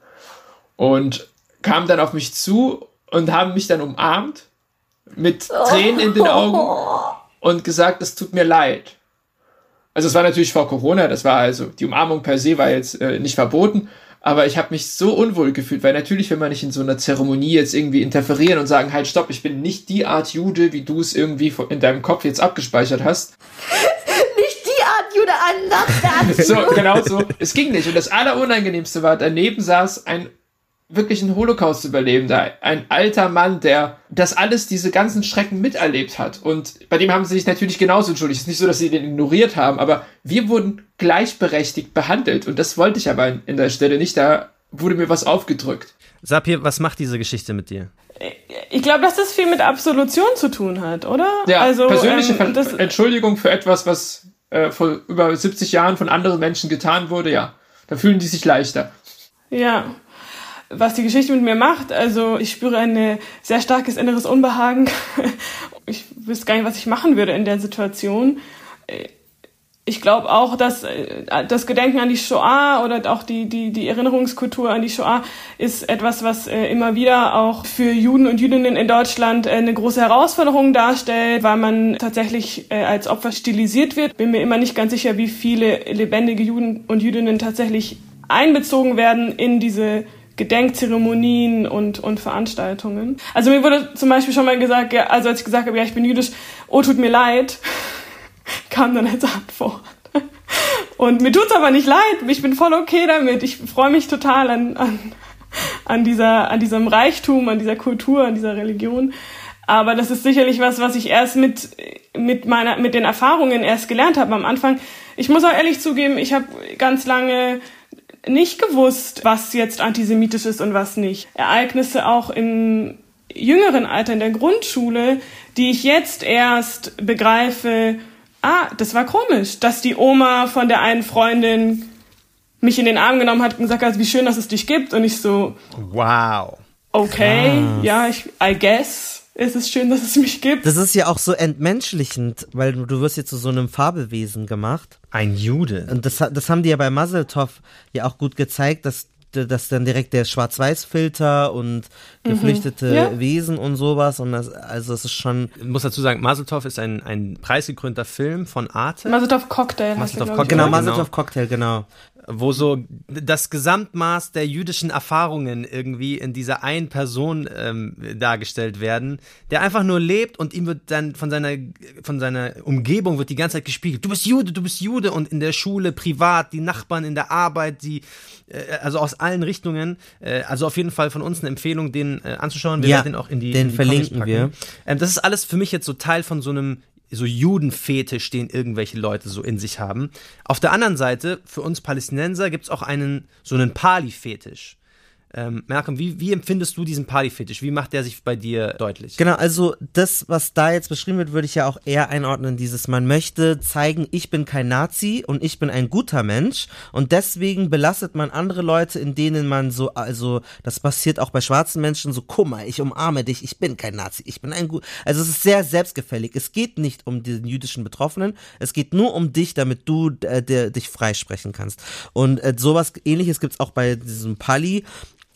und kamen dann auf mich zu und haben mich dann umarmt mit Tränen in den Augen und gesagt, es tut mir leid. Also es war natürlich vor Corona, das war also die Umarmung per se war jetzt äh, nicht verboten, aber ich habe mich so unwohl gefühlt, weil natürlich will man nicht in so einer Zeremonie jetzt irgendwie interferieren und sagen, halt stopp, ich bin nicht die Art Jude, wie du es irgendwie in deinem Kopf jetzt abgespeichert hast. nicht die Art Jude, anders So, genau so. Es ging nicht. Und das Allerunangenehmste war, daneben saß ein wirklich ein Holocaust-Überlebender, ein alter Mann, der das alles, diese ganzen Schrecken miterlebt hat. Und bei dem haben sie sich natürlich genauso entschuldigt. Es ist nicht so, dass sie den ignoriert haben, aber wir wurden gleichberechtigt behandelt. Und das wollte ich aber in der Stelle nicht. Da wurde mir was aufgedrückt. Sapir, was macht diese Geschichte mit dir? Ich glaube, dass das viel mit Absolution zu tun hat, oder? Ja, also, persönliche ähm, Entschuldigung für etwas, was äh, vor über 70 Jahren von anderen Menschen getan wurde, ja. Da fühlen die sich leichter. Ja, was die Geschichte mit mir macht. Also ich spüre ein sehr starkes inneres Unbehagen. Ich wüsste gar nicht, was ich machen würde in der Situation. Ich glaube auch, dass äh, das Gedenken an die Shoah oder auch die, die, die Erinnerungskultur an die Shoah ist etwas, was äh, immer wieder auch für Juden und Jüdinnen in Deutschland äh, eine große Herausforderung darstellt, weil man tatsächlich als Opfer stilisiert wird. Bin mir immer nicht ganz sicher, wie viele lebendige Juden und Jüdinnen tatsächlich einbezogen werden in diese Gedenkzeremonien und, und Veranstaltungen. Also mir wurde zum Beispiel schon mal gesagt, ja, also als ich gesagt habe, ja, ich bin jüdisch, oh, tut mir leid, kam dann als Antwort. Und mir tut's aber nicht leid, ich bin voll okay damit. Ich freue mich total an, an, an, dieser, an diesem Reichtum, an dieser Kultur, an dieser Religion. Aber das ist sicherlich was, was ich erst mit, mit, meiner, mit den Erfahrungen erst gelernt habe am Anfang. Ich muss auch ehrlich zugeben, ich habe ganz lange nicht gewusst, was jetzt antisemitisch ist und was nicht. Ereignisse auch im jüngeren Alter in der Grundschule, die ich jetzt erst begreife, ah, das war komisch, dass die Oma von der einen Freundin mich in den Arm genommen hat und gesagt hat, wie schön, dass es dich gibt. Und ich so, wow. Okay, Krass. ja, ich, I guess es ist schön, dass es mich gibt. Das ist ja auch so entmenschlichend, weil du, du wirst jetzt zu so einem Fabelwesen gemacht. Ein Jude. Und das, das haben die ja bei Mazeltov ja auch gut gezeigt, dass dass dann direkt der Schwarz-Weiß-Filter und mhm. geflüchtete mhm. ja. Wesen und sowas und das, also das ist schon. Ich muss dazu sagen, Mazeltov ist ein, ein preisgekrönter Film von Arte. Mazeltov Cocktail. Mazeltov Cocktail. Genau, Mazeltov Cocktail, genau wo so das Gesamtmaß der jüdischen Erfahrungen irgendwie in dieser einen Person ähm, dargestellt werden, der einfach nur lebt und ihm wird dann von seiner von seiner Umgebung wird die ganze Zeit gespiegelt. Du bist Jude, du bist Jude und in der Schule, privat, die Nachbarn in der Arbeit, die äh, also aus allen Richtungen. Äh, also auf jeden Fall von uns eine Empfehlung, den äh, anzuschauen. Wir ja, werden den auch in die den in die verlinken wir. Ähm, das ist alles für mich jetzt so Teil von so einem so Judenfetisch, den irgendwelche Leute so in sich haben. Auf der anderen Seite, für uns Palästinenser gibt es auch einen, so einen Pali-Fetisch. Ähm, Malcolm, wie, wie empfindest du diesen Partyfetisch? Wie macht der sich bei dir deutlich? Genau, also das, was da jetzt beschrieben wird, würde ich ja auch eher einordnen, dieses, man möchte zeigen, ich bin kein Nazi und ich bin ein guter Mensch und deswegen belastet man andere Leute, in denen man so, also das passiert auch bei schwarzen Menschen, so, guck mal, ich umarme dich, ich bin kein Nazi, ich bin ein gut, also es ist sehr selbstgefällig. Es geht nicht um den jüdischen Betroffenen, es geht nur um dich, damit du äh, der, dich freisprechen kannst. Und äh, sowas ähnliches gibt's auch bei diesem Pali,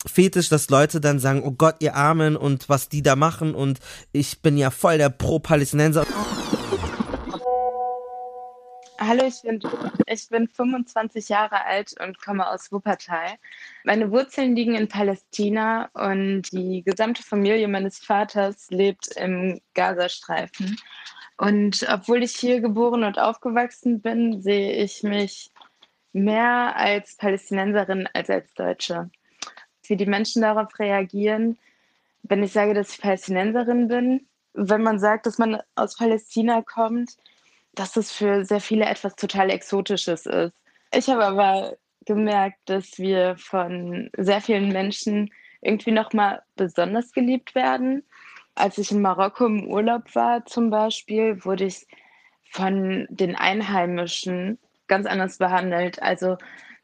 Fetisch, dass Leute dann sagen, oh Gott, ihr Armen und was die da machen und ich bin ja voll der Pro-Palästinenser. Hallo, ich bin, ich bin 25 Jahre alt und komme aus Wuppertal. Meine Wurzeln liegen in Palästina und die gesamte Familie meines Vaters lebt im Gazastreifen. Und obwohl ich hier geboren und aufgewachsen bin, sehe ich mich mehr als Palästinenserin als als Deutsche wie die Menschen darauf reagieren, wenn ich sage, dass ich Palästinenserin bin. Wenn man sagt, dass man aus Palästina kommt, dass es für sehr viele etwas total Exotisches ist. Ich habe aber gemerkt, dass wir von sehr vielen Menschen irgendwie nochmal besonders geliebt werden. Als ich in Marokko im Urlaub war zum Beispiel, wurde ich von den Einheimischen ganz anders behandelt. Also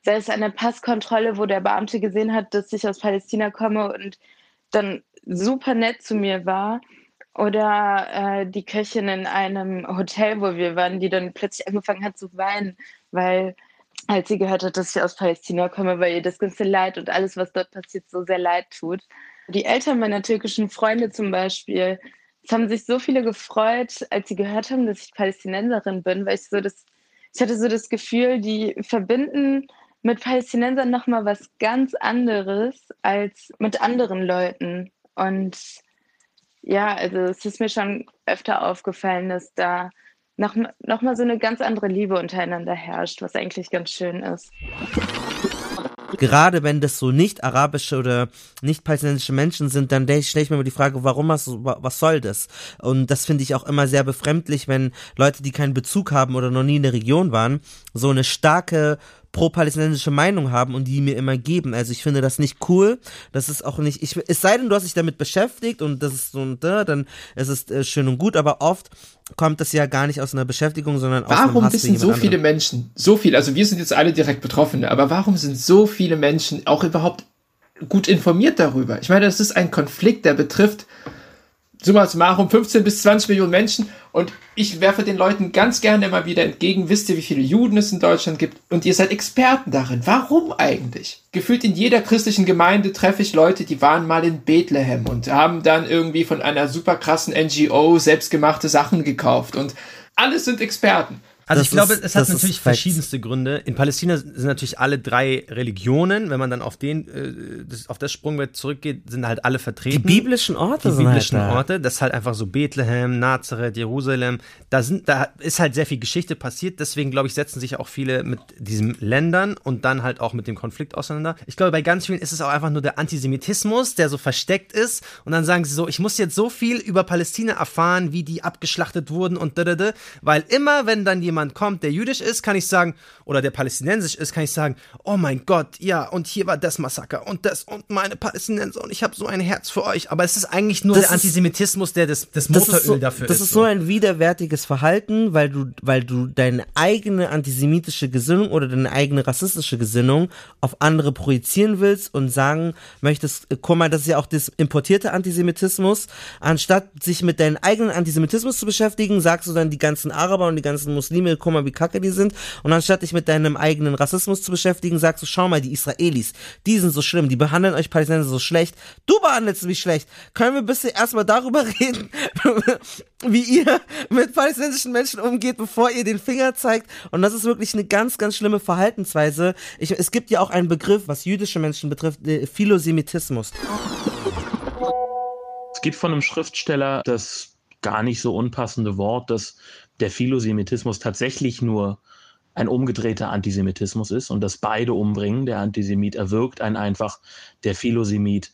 sei es eine Passkontrolle, wo der Beamte gesehen hat, dass ich aus Palästina komme und dann super nett zu mir war. Oder äh, die Köchin in einem Hotel, wo wir waren, die dann plötzlich angefangen hat zu weinen, weil als sie gehört hat, dass ich aus Palästina komme, weil ihr das ganze Leid und alles, was dort passiert, so sehr leid tut. Die Eltern meiner türkischen Freunde zum Beispiel, es haben sich so viele gefreut, als sie gehört haben, dass ich Palästinenserin bin, weil ich so das, ich hatte so das Gefühl, die verbinden mit Palästinensern nochmal was ganz anderes als mit anderen Leuten. Und ja, also es ist mir schon öfter aufgefallen, dass da noch, noch so eine ganz andere Liebe untereinander herrscht, was eigentlich ganz schön ist. Gerade wenn das so nicht arabische oder nicht palästinensische Menschen sind, dann stelle ich mir immer die Frage, warum was, was soll das? Und das finde ich auch immer sehr befremdlich, wenn Leute, die keinen Bezug haben oder noch nie in der Region waren, so eine starke pro-palästinensische Meinung haben und die mir immer geben. Also ich finde das nicht cool. Das ist auch nicht, ich, es sei denn, du hast dich damit beschäftigt und das ist so und da, dann ist es äh, schön und gut, aber oft kommt das ja gar nicht aus einer Beschäftigung, sondern aus warum einem Hass wissen so viele Menschen, so viel, also wir sind jetzt alle direkt Betroffene, aber warum sind so viele Menschen auch überhaupt gut informiert darüber? Ich meine, das ist ein Konflikt, der betrifft summa summarum 15 bis 20 Millionen Menschen und ich werfe den Leuten ganz gerne immer wieder entgegen, wisst ihr, wie viele Juden es in Deutschland gibt und ihr seid Experten darin. Warum eigentlich? Gefühlt in jeder christlichen Gemeinde treffe ich Leute, die waren mal in Bethlehem und haben dann irgendwie von einer super krassen NGO selbstgemachte Sachen gekauft und alles sind Experten. Also das ich glaube, es hat natürlich verschiedenste Gründe. In Palästina sind natürlich alle drei Religionen. Wenn man dann auf den, äh, das, auf das Sprungbrett zurückgeht, sind halt alle vertreten. Die biblischen Orte. Die biblischen halt Orte. Das ist halt einfach so Bethlehem, Nazareth, Jerusalem. Da sind, da ist halt sehr viel Geschichte passiert. Deswegen glaube ich, setzen sich auch viele mit diesen Ländern und dann halt auch mit dem Konflikt auseinander. Ich glaube, bei ganz vielen ist es auch einfach nur der Antisemitismus, der so versteckt ist. Und dann sagen sie so, ich muss jetzt so viel über Palästina erfahren, wie die abgeschlachtet wurden und da, da, da. Weil immer, wenn dann jemand jemand kommt, der jüdisch ist, kann ich sagen, oder der palästinensisch ist, kann ich sagen, oh mein Gott, ja, und hier war das Massaker und das und meine Palästinenser und ich habe so ein Herz für euch. Aber es ist eigentlich nur das der Antisemitismus, der das, das Motoröl so, dafür das ist. Das ist so ein widerwärtiges Verhalten, weil du, weil du deine eigene antisemitische Gesinnung oder deine eigene rassistische Gesinnung auf andere projizieren willst und sagen möchtest, äh, guck mal, das ist ja auch das importierte Antisemitismus. Anstatt sich mit deinem eigenen Antisemitismus zu beschäftigen, sagst du dann die ganzen Araber und die ganzen Muslime Muslime, guck mal, wie kacke die sind. Und anstatt dich mit deinem eigenen Rassismus zu beschäftigen, sagst du, schau mal, die Israelis, die sind so schlimm, die behandeln euch Palästinenser so schlecht. Du behandelst mich schlecht. Können wir bitte erstmal darüber reden, wie ihr mit palästinensischen Menschen umgeht, bevor ihr den Finger zeigt? Und das ist wirklich eine ganz, ganz schlimme Verhaltensweise. Ich, es gibt ja auch einen Begriff, was jüdische Menschen betrifft, Philosemitismus. Es gibt von einem Schriftsteller das gar nicht so unpassende Wort, das der Philosemitismus tatsächlich nur ein umgedrehter Antisemitismus ist und dass beide umbringen. Der Antisemit erwirkt einen einfach, der Philosemit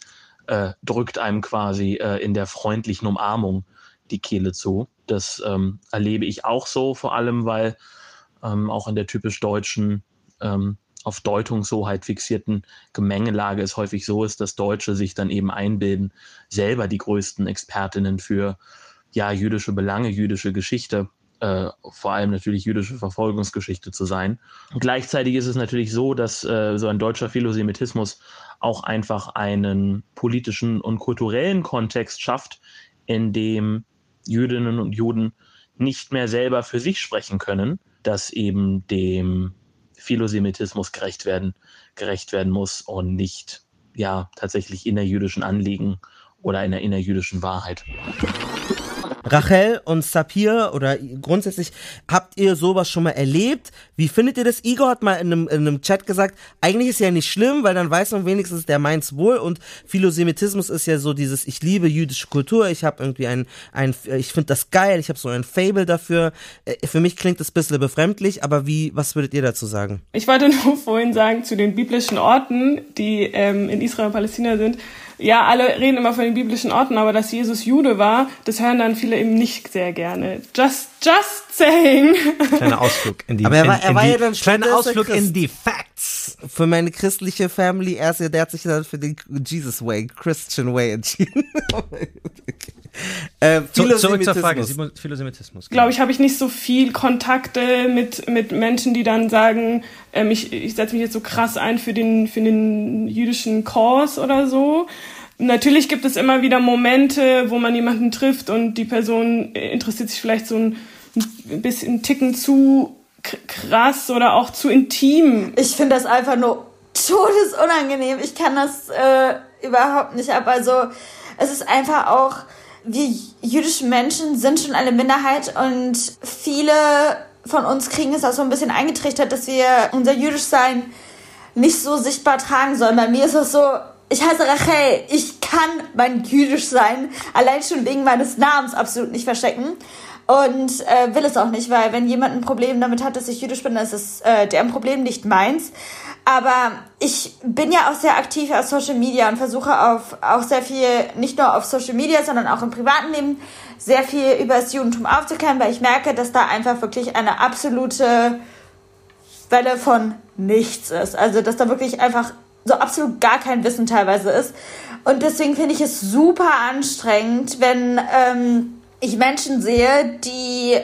äh, drückt einem quasi äh, in der freundlichen Umarmung die Kehle zu. Das ähm, erlebe ich auch so, vor allem weil ähm, auch in der typisch deutschen ähm, auf Deutungshoheit fixierten Gemengelage es häufig so ist, dass Deutsche sich dann eben einbilden, selber die größten Expertinnen für ja, jüdische Belange, jüdische Geschichte, äh, vor allem natürlich jüdische Verfolgungsgeschichte zu sein. gleichzeitig ist es natürlich so, dass äh, so ein deutscher Philosemitismus auch einfach einen politischen und kulturellen Kontext schafft, in dem Jüdinnen und Juden nicht mehr selber für sich sprechen können, dass eben dem Philosemitismus gerecht werden, gerecht werden muss und nicht ja tatsächlich innerjüdischen Anliegen oder einer innerjüdischen Wahrheit. Rachel und Sapir oder grundsätzlich, habt ihr sowas schon mal erlebt? Wie findet ihr das? Igor hat mal in einem, in einem Chat gesagt, eigentlich ist ja nicht schlimm, weil dann weiß man wenigstens, der meint's wohl und Philosemitismus ist ja so dieses, ich liebe jüdische Kultur, ich habe irgendwie ein, ein ich finde das geil, ich habe so ein Fable dafür. Äh, für mich klingt das ein bisschen befremdlich, aber wie, was würdet ihr dazu sagen? Ich wollte nur vorhin sagen, zu den biblischen Orten, die ähm, in Israel und Palästina sind, ja, alle reden immer von den biblischen Orten, aber dass Jesus Jude war, das hören dann viele eben nicht sehr gerne. Just, just saying. Kleiner Ausflug in die, aber er war, er in war die, ja dann kleiner Ausflug in die Facts. Für meine christliche Family, er, ist, der hat sich dann für den Jesus Way, Christian Way entschieden. Äh, zurück zur Frage, Philosemitismus. Genau. Glaube ich, habe ich nicht so viel Kontakte mit, mit Menschen, die dann sagen, ähm, ich, ich setze mich jetzt so krass ein für den, für den jüdischen Kurs oder so. Natürlich gibt es immer wieder Momente, wo man jemanden trifft und die Person interessiert sich vielleicht so ein, ein bisschen ein Ticken zu krass oder auch zu intim. Ich finde das einfach nur todesunangenehm. Ich kann das äh, überhaupt nicht ab. Also es ist einfach auch wir jüdischen Menschen sind schon eine Minderheit und viele von uns kriegen es auch so ein bisschen eingetrichtert, dass wir unser Jüdischsein nicht so sichtbar tragen sollen. Bei mir ist es so, ich heiße Rachel, ich kann mein Jüdisch sein, allein schon wegen meines Namens absolut nicht verstecken. Und äh, will es auch nicht, weil wenn jemand ein Problem damit hat, dass ich jüdisch bin, dann ist es äh, deren Problem, nicht meins. Aber ich bin ja auch sehr aktiv auf Social Media und versuche auf, auch sehr viel, nicht nur auf Social Media, sondern auch im privaten Leben, sehr viel über das Judentum aufzuklären, weil ich merke, dass da einfach wirklich eine absolute Welle von nichts ist. Also, dass da wirklich einfach so absolut gar kein Wissen teilweise ist. Und deswegen finde ich es super anstrengend, wenn ähm, ich Menschen sehe, die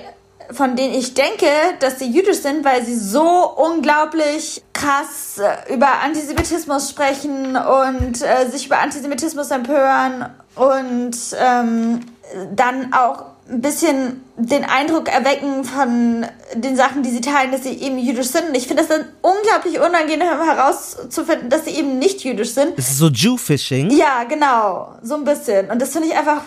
von denen ich denke, dass sie jüdisch sind, weil sie so unglaublich krass äh, über Antisemitismus sprechen und äh, sich über Antisemitismus empören und ähm, dann auch ein bisschen den Eindruck erwecken von den Sachen, die sie teilen, dass sie eben jüdisch sind. Und ich finde es dann unglaublich unangenehm herauszufinden, dass sie eben nicht jüdisch sind. Das ist so Jew-Fishing? Ja, genau. So ein bisschen. Und das finde ich einfach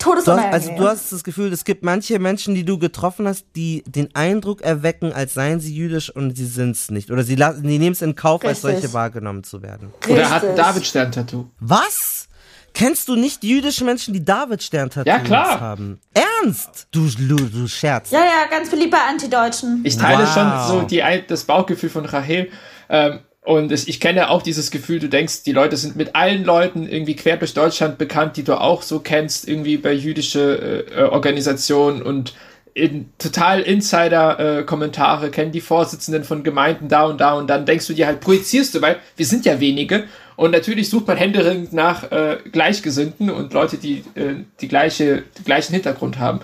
todesunangenehm. also du hast das Gefühl, es gibt manche Menschen, die du getroffen hast, die den Eindruck erwecken, als seien sie jüdisch und sie sind es nicht. Oder sie, die nehmen es in Kauf, Richtig. als solche wahrgenommen zu werden. Richtig. Oder hat ein David-Stern-Tattoo. Was? Kennst du nicht jüdische Menschen, die David-Stern-Tattoos ja, klar. haben? Ernst? Du, du, du Scherz. Ja, ja, ganz beliebt bei Antideutschen. Ich teile wow. schon so die, das Bauchgefühl von Rahel. Ähm, und ich kenne auch dieses Gefühl, du denkst, die Leute sind mit allen Leuten irgendwie quer durch Deutschland bekannt, die du auch so kennst, irgendwie bei jüdische äh, Organisationen und in total Insider-Kommentare, äh, kennen die Vorsitzenden von Gemeinden da und da und dann denkst du dir halt, projizierst du, weil wir sind ja wenige und natürlich sucht man händeringend nach äh, Gleichgesinnten und Leute, die äh, die gleiche, den gleichen Hintergrund haben.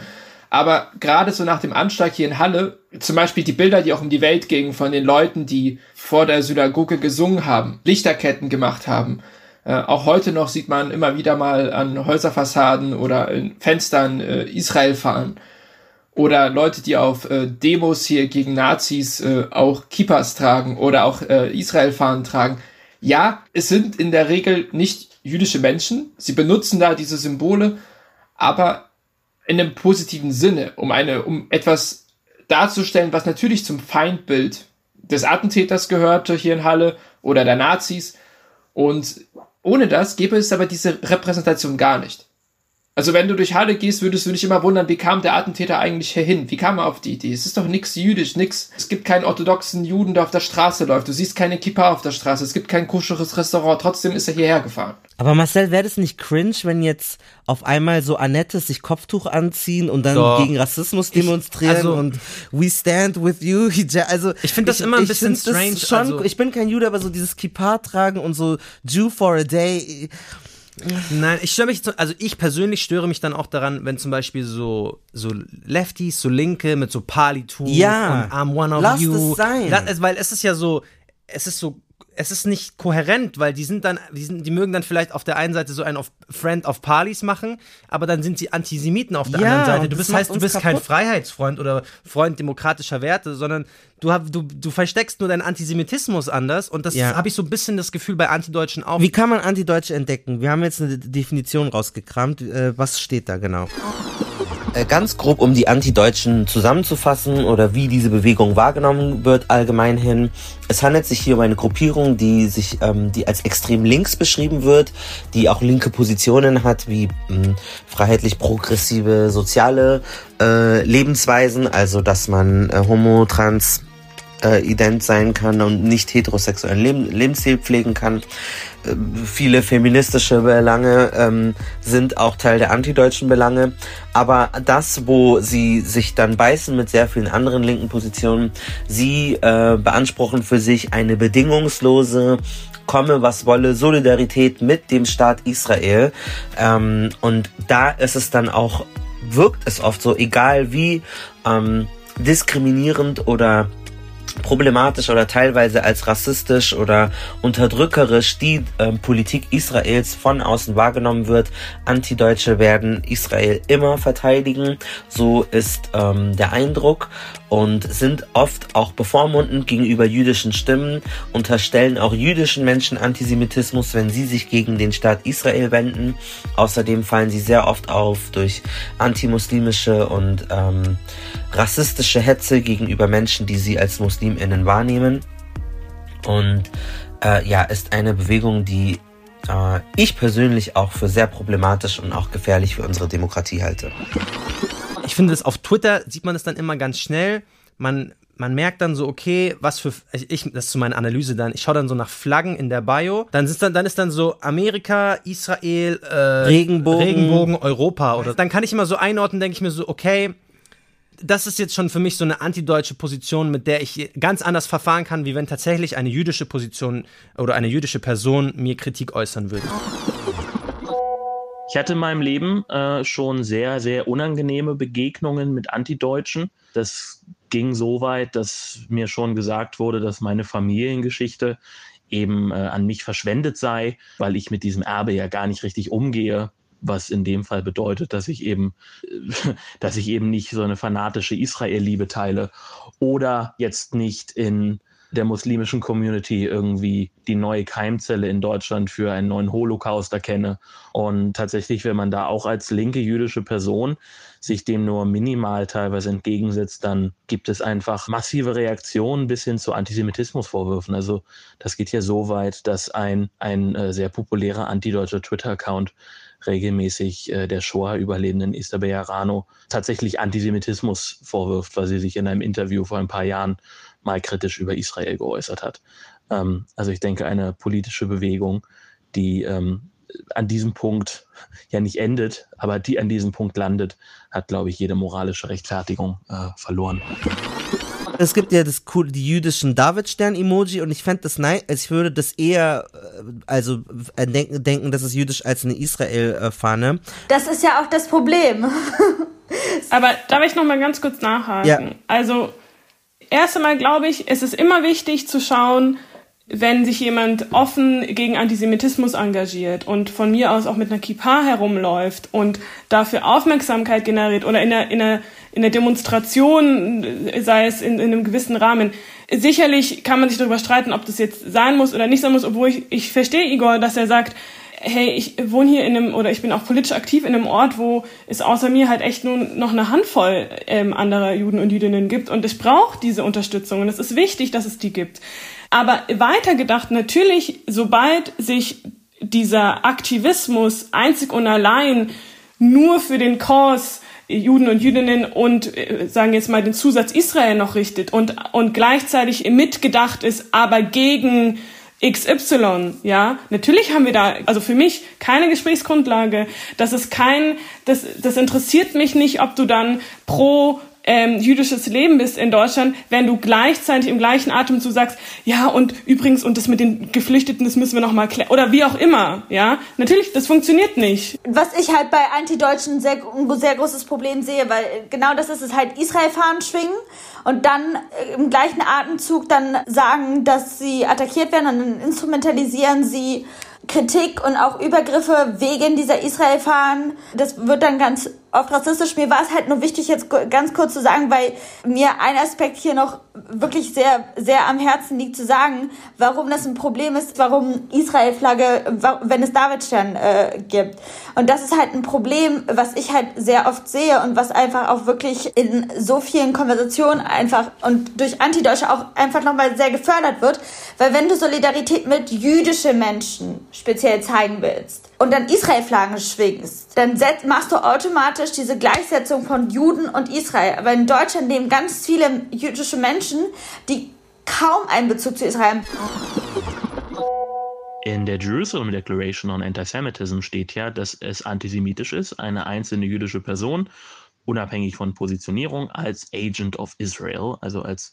Aber gerade so nach dem Anschlag hier in Halle, zum Beispiel die Bilder, die auch um die Welt gingen von den Leuten, die vor der Synagoge gesungen haben, Lichterketten gemacht haben. Äh, auch heute noch sieht man immer wieder mal an Häuserfassaden oder in Fenstern äh, Israel fahren. Oder Leute, die auf äh, Demos hier gegen Nazis äh, auch Kippas tragen oder auch äh, Israel-Fahnen tragen. Ja, es sind in der Regel nicht jüdische Menschen. Sie benutzen da diese Symbole, aber in einem positiven Sinne, um eine, um etwas darzustellen, was natürlich zum Feindbild des Attentäters gehörte hier in Halle oder der Nazis. Und ohne das gäbe es aber diese Repräsentation gar nicht. Also wenn du durch Halle gehst, würdest du dich immer wundern, wie kam der Attentäter eigentlich hier hin? Wie kam er auf die Idee? Es ist doch nichts jüdisch, nix. Es gibt keinen orthodoxen Juden, der auf der Straße läuft. Du siehst keine Kippa auf der Straße. Es gibt kein kuscheres Restaurant. Trotzdem ist er hierher gefahren. Aber Marcel, wäre das nicht cringe, wenn jetzt auf einmal so Annettes sich Kopftuch anziehen und dann Doch. gegen Rassismus demonstrieren Ich- also- und We stand with you? Also Ich find das immer ein bisschen strange, Schon, also- ich bin kein Jude, aber so dieses Kippa tragen und so Jew for a day. Nein, ich störe mich, also ich persönlich störe mich dann auch daran, wenn zum Beispiel so, so Lefties, so Linke mit so Palituch Ja. und I'm one of Lass you. es sein. Weil es ist ja so, es ist so, es ist nicht kohärent, weil die sind dann, die, sind, die mögen dann vielleicht auf der einen Seite so einen auf Friend of Palis machen, aber dann sind sie Antisemiten auf der Ja, anderen Seite. Du das bist, heißt, du bist kein kaputt. Freiheitsfreund oder Freund demokratischer Werte, sondern du, du, du versteckst nur deinen Antisemitismus anders und das Ja. habe ich so ein bisschen das Gefühl bei Antideutschen auch. Wie kann man Antideutsche entdecken? Wir haben jetzt eine Definition rausgekramt. Äh, Was steht da genau? Äh, Ganz grob, um die Antideutschen zusammenzufassen oder wie diese Bewegung wahrgenommen wird allgemein hin. Es handelt sich hier um eine Gruppierung, die sich, ähm, die als extrem links beschrieben wird, die auch linke Positionen hat, wie mh, freiheitlich progressive soziale äh, Lebensweisen, also dass man äh, homo, trans, äh, ident sein kann und nicht heterosexuellen Leben, Lebensstil pflegen kann. Äh, viele feministische Belange ähm, sind auch Teil der antideutschen Belange. Aber das, wo sie sich dann beißen mit sehr vielen anderen linken Positionen, sie äh, beanspruchen für sich eine bedingungslose komme, was wolle, Solidarität mit dem Staat Israel. Ähm, und da ist es dann auch, wirkt es oft so, egal wie ähm, diskriminierend oder problematisch oder teilweise als rassistisch oder unterdrückerisch die ähm, Politik Israels von außen wahrgenommen wird. Antideutsche werden Israel immer verteidigen, so ist ähm, der Eindruck und sind oft auch bevormundend gegenüber jüdischen Stimmen, unterstellen auch jüdischen Menschen Antisemitismus, wenn sie sich gegen den Staat Israel wenden. Außerdem fallen sie sehr oft auf durch antimuslimische und ähm, rassistische Hetze gegenüber Menschen, die sie als MuslimInnen wahrnehmen. Und äh, ja, ist eine Bewegung, die äh, ich persönlich auch für sehr problematisch und auch gefährlich für unsere Demokratie halte. ich finde das auf Twitter sieht man es dann immer ganz schnell. Man, man merkt dann so, okay, was für, ich, ich- das ist so meine Analyse dann, ich schaue dann so nach Flaggen in der Bio, dann ist dann, dann ist dann so Amerika, Israel, äh, Regenbogen. Regenbogen, Europa oder, dann kann ich immer so einordnen, denke ich mir so, okay, das ist jetzt schon für mich so eine antideutsche Position, mit der ich ganz anders verfahren kann, wie wenn tatsächlich eine jüdische Position oder eine jüdische Person mir Kritik äußern würde. Ich hatte in meinem Leben äh, schon sehr, sehr unangenehme Begegnungen mit Antideutschen. Das ging so weit, dass mir schon gesagt wurde, dass meine Familiengeschichte eben äh, an mich verschwendet sei, weil ich mit diesem Erbe ja gar nicht richtig umgehe. Was in dem Fall bedeutet, dass ich eben, äh, dass ich eben nicht so eine fanatische Israel-Liebe teile oder jetzt nicht in der muslimischen Community irgendwie die neue Keimzelle in Deutschland für einen neuen Holocaust erkenne. Und tatsächlich, wenn man da auch als linke jüdische Person sich dem nur minimal teilweise entgegensetzt, dann gibt es einfach massive Reaktionen bis hin zu Antisemitismusvorwürfen. Also das geht ja so weit, dass ein, ein äh, sehr populärer antideutscher Twitter-Account regelmäßig äh, der Shoah-Überlebenden Esther Bejarano tatsächlich Antisemitismus vorwirft, weil sie sich in einem Interview vor ein paar Jahren mal kritisch über Israel geäußert hat. Ähm, also ich denke, eine politische Bewegung, die ähm, an diesem Punkt ja nicht endet, aber die an diesem Punkt landet, hat, glaube ich, jede moralische Rechtfertigung äh, verloren. Es gibt ja das cool, die jüdischen Davidstern-Emoji und ich fände das nice, also ich würde das eher, äh, also äh, denken, denken, das ist jüdisch als eine Israel-Fahne. Das ist ja auch das Problem. Aber darf ich noch mal ganz kurz nachhaken? Ja. Also, erst einmal glaube ich, es ist immer wichtig zu schauen, wenn sich jemand offen gegen Antisemitismus engagiert und von mir aus auch mit einer Kippa herumläuft und dafür Aufmerksamkeit generiert oder in einer, in einer, in einer Demonstration, sei es in, in einem gewissen Rahmen. Sicherlich kann man sich darüber streiten, ob das jetzt sein muss oder nicht sein muss, obwohl ich, ich verstehe Igor, dass er sagt, hey, ich wohne hier in einem, oder ich bin auch politisch aktiv in einem Ort, wo es außer mir halt echt nur noch eine Handvoll ähm, anderer Juden und Jüdinnen gibt und ich brauche diese Unterstützung und es ist wichtig, dass es die gibt. Aber weitergedacht, natürlich, sobald sich dieser Aktivismus einzig und allein nur für den Kurs Juden und Jüdinnen und äh, sagen jetzt mal den Zusatz Israel noch richtet und, und gleichzeitig mitgedacht ist, aber gegen XY, ja. Natürlich haben wir da, also für mich keine Gesprächsgrundlage. Das ist kein, das, das interessiert mich nicht, ob du dann pro ähm, jüdisches Leben bist in Deutschland, wenn du gleichzeitig im gleichen Atemzug sagst, ja und übrigens und das mit den Geflüchteten, das müssen wir noch mal klären oder wie auch immer, ja. Natürlich, das funktioniert nicht. Was ich halt bei Antideutschen sehr, sehr großes Problem sehe, weil genau das ist es halt Israel-Fahnen schwingen und dann äh, im gleichen Atemzug dann sagen, dass sie attackiert werden und dann instrumentalisieren sie Kritik und auch Übergriffe wegen dieser Israel-Fahnen. Das wird dann ganz oft rassistisch. Mir war es halt nur wichtig, jetzt ganz kurz zu sagen, weil mir ein Aspekt hier noch wirklich sehr, sehr am Herzen liegt, zu sagen, warum das ein Problem ist, warum Israel-Flagge, wenn es Davidstern äh, gibt. Und das ist halt ein Problem, was ich halt sehr oft sehe und was einfach auch wirklich in so vielen Konversationen einfach und durch Antideutsche auch einfach nochmal sehr gefördert wird. Weil wenn du Solidarität mit jüdischen Menschen speziell zeigen willst und dann Israel-Flaggen schwingst, dann machst du automatisch diese Gleichsetzung von Juden und Israel. Aber in Deutschland leben ganz viele jüdische Menschen, die kaum einen Bezug zu Israel. In der Jerusalem Declaration on Antisemitism steht ja, dass es antisemitisch ist, eine einzelne jüdische Person, unabhängig von Positionierung, als Agent of Israel, also als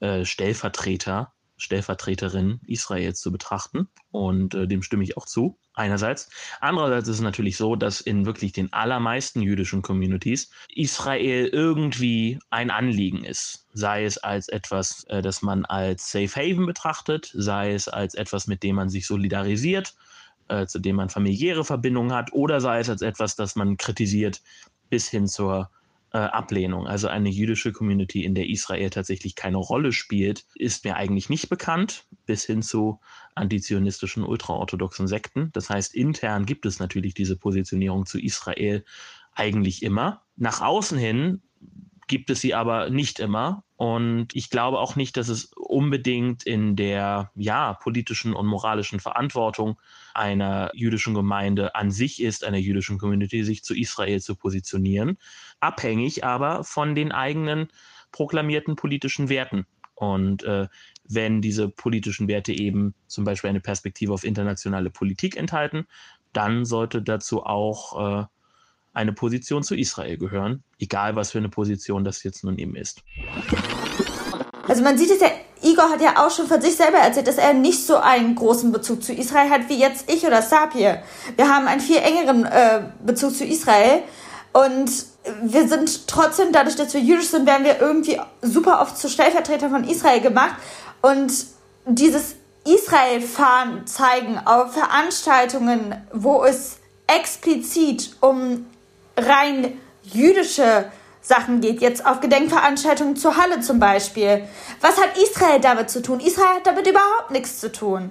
äh, Stellvertreter Stellvertreterin Israels zu betrachten. Und äh, dem stimme ich auch zu, einerseits. Andererseits ist es natürlich so, dass in wirklich den allermeisten jüdischen Communities Israel irgendwie ein Anliegen ist. Sei es als etwas, äh, das man als Safe Haven betrachtet, sei es als etwas, mit dem man sich solidarisiert, äh, zu dem man familiäre Verbindungen hat, oder sei es als etwas, das man kritisiert bis hin zur Ablehnung. Also eine jüdische Community, in der Israel tatsächlich keine Rolle spielt, ist mir eigentlich nicht bekannt, bis hin zu antizionistischen ultraorthodoxen Sekten. Das heißt, intern gibt es natürlich diese Positionierung zu Israel eigentlich immer. Nach außen hin gibt es sie aber nicht immer. Und ich glaube auch nicht, dass es unbedingt in der ja, politischen und moralischen Verantwortung einer jüdischen Gemeinde an sich ist, einer jüdischen Community, sich zu Israel zu positionieren. Abhängig aber von den eigenen proklamierten politischen Werten. Und äh, wenn diese politischen Werte eben zum Beispiel eine Perspektive auf internationale Politik enthalten, dann sollte dazu auch äh, eine Position zu Israel gehören, egal was für eine Position das jetzt nun eben ist. Also man sieht es ja, Igor hat ja auch schon von sich selber erzählt, dass er nicht so einen großen Bezug zu Israel hat wie jetzt ich oder Sapir. Wir haben einen viel engeren äh, Bezug zu Israel und wir sind trotzdem, dadurch, dass wir jüdisch sind, werden wir irgendwie super oft zu Stellvertretern von Israel gemacht und dieses Israel-Fahren zeigen auf Veranstaltungen, wo es explizit um rein jüdische Sachen geht, jetzt auf Gedenkveranstaltungen zur Halle zum Beispiel. Was hat Israel damit zu tun? Israel hat damit überhaupt nichts zu tun.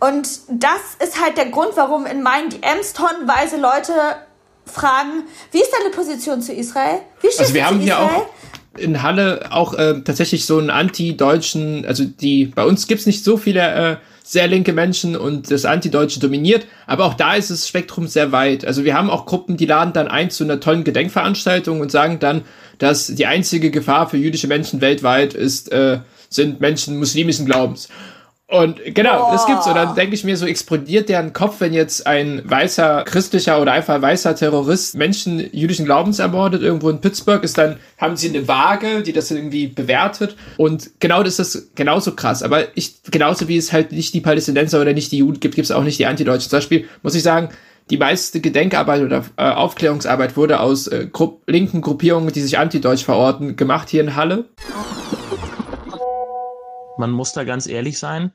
Und das ist halt der Grund, warum in meinen DMs tonnenweise Leute fragen, wie ist deine Position zu Israel? Wie also wir haben hier auch in Halle auch äh, tatsächlich so einen anti-deutschen, also die, bei uns gibt's nicht so viele äh, sehr linke Menschen und das Antideutsche dominiert, aber auch da ist das Spektrum sehr weit. Also wir haben auch Gruppen, die laden dann ein zu einer tollen Gedenkveranstaltung und sagen dann, dass die einzige Gefahr für jüdische Menschen weltweit ist, äh, sind Menschen muslimischen Glaubens. Und genau, oh. das gibt's. Und dann denke ich mir, so explodiert deren Kopf, wenn jetzt ein weißer christlicher oder einfach weißer Terrorist Menschen jüdischen Glaubens ermordet, irgendwo in Pittsburgh ist, dann haben sie eine Waage, die das irgendwie bewertet. Und genau das ist genauso krass. Aber ich, genauso wie es halt nicht die Palästinenser oder nicht die Juden gibt, gibt's auch nicht die Antideutschen. Zum Beispiel muss ich sagen, die meiste Gedenkarbeit oder äh, Aufklärungsarbeit wurde aus äh, Gru linken Gruppierungen, die sich antideutsch verorten, gemacht hier in Halle. Man muss da ganz ehrlich sein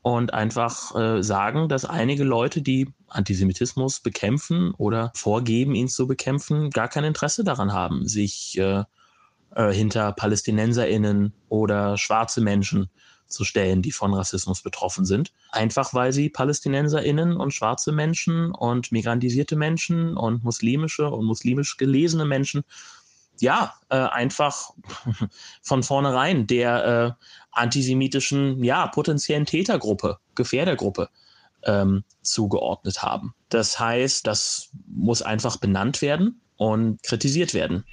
und einfach äh, sagen, dass einige Leute, die Antisemitismus bekämpfen oder vorgeben, ihn zu bekämpfen, gar kein Interesse daran haben, sich äh, äh, hinter PalästinenserInnen oder schwarze Menschen zu stellen, die von Rassismus betroffen sind. Einfach weil sie PalästinenserInnen und schwarze Menschen und migrantisierte Menschen und muslimische und muslimisch gelesene Menschen ja, äh, einfach von vornherein der äh, antisemitischen, ja, potenziellen Tätergruppe, Gefährdergruppe ähm, zugeordnet haben. Das heißt, das muss einfach benannt werden und kritisiert werden.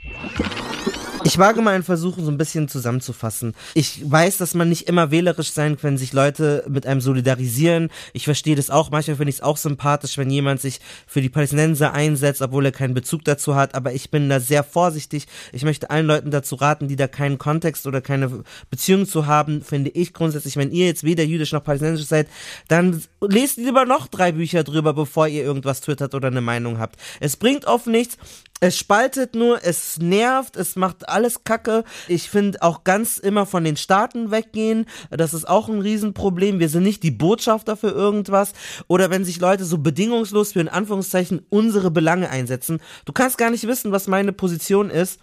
Ich wage mal einen Versuch, so ein bisschen zusammenzufassen. Ich weiß, dass man nicht immer wählerisch sein kann, wenn sich Leute mit einem solidarisieren. Ich verstehe das auch. Manchmal finde ich es auch sympathisch, wenn jemand sich für die Palästinenser einsetzt, obwohl er keinen Bezug dazu hat. Aber ich bin da sehr vorsichtig. Ich möchte allen Leuten dazu raten, die da keinen Kontext oder keine Beziehung zu haben, finde ich grundsätzlich, wenn ihr jetzt weder jüdisch noch palästinensisch seid, dann lest lieber noch drei Bücher drüber, bevor ihr irgendwas twittert oder eine Meinung habt. Es bringt oft nichts. Es spaltet nur, es nervt, es macht alles Kacke. Ich finde auch ganz immer von den Staaten weggehen. Das ist auch ein Riesenproblem. Wir sind nicht die Botschafter für irgendwas. Oder wenn sich Leute so bedingungslos für in Anführungszeichen unsere Belange einsetzen. Du kannst gar nicht wissen, was meine Position ist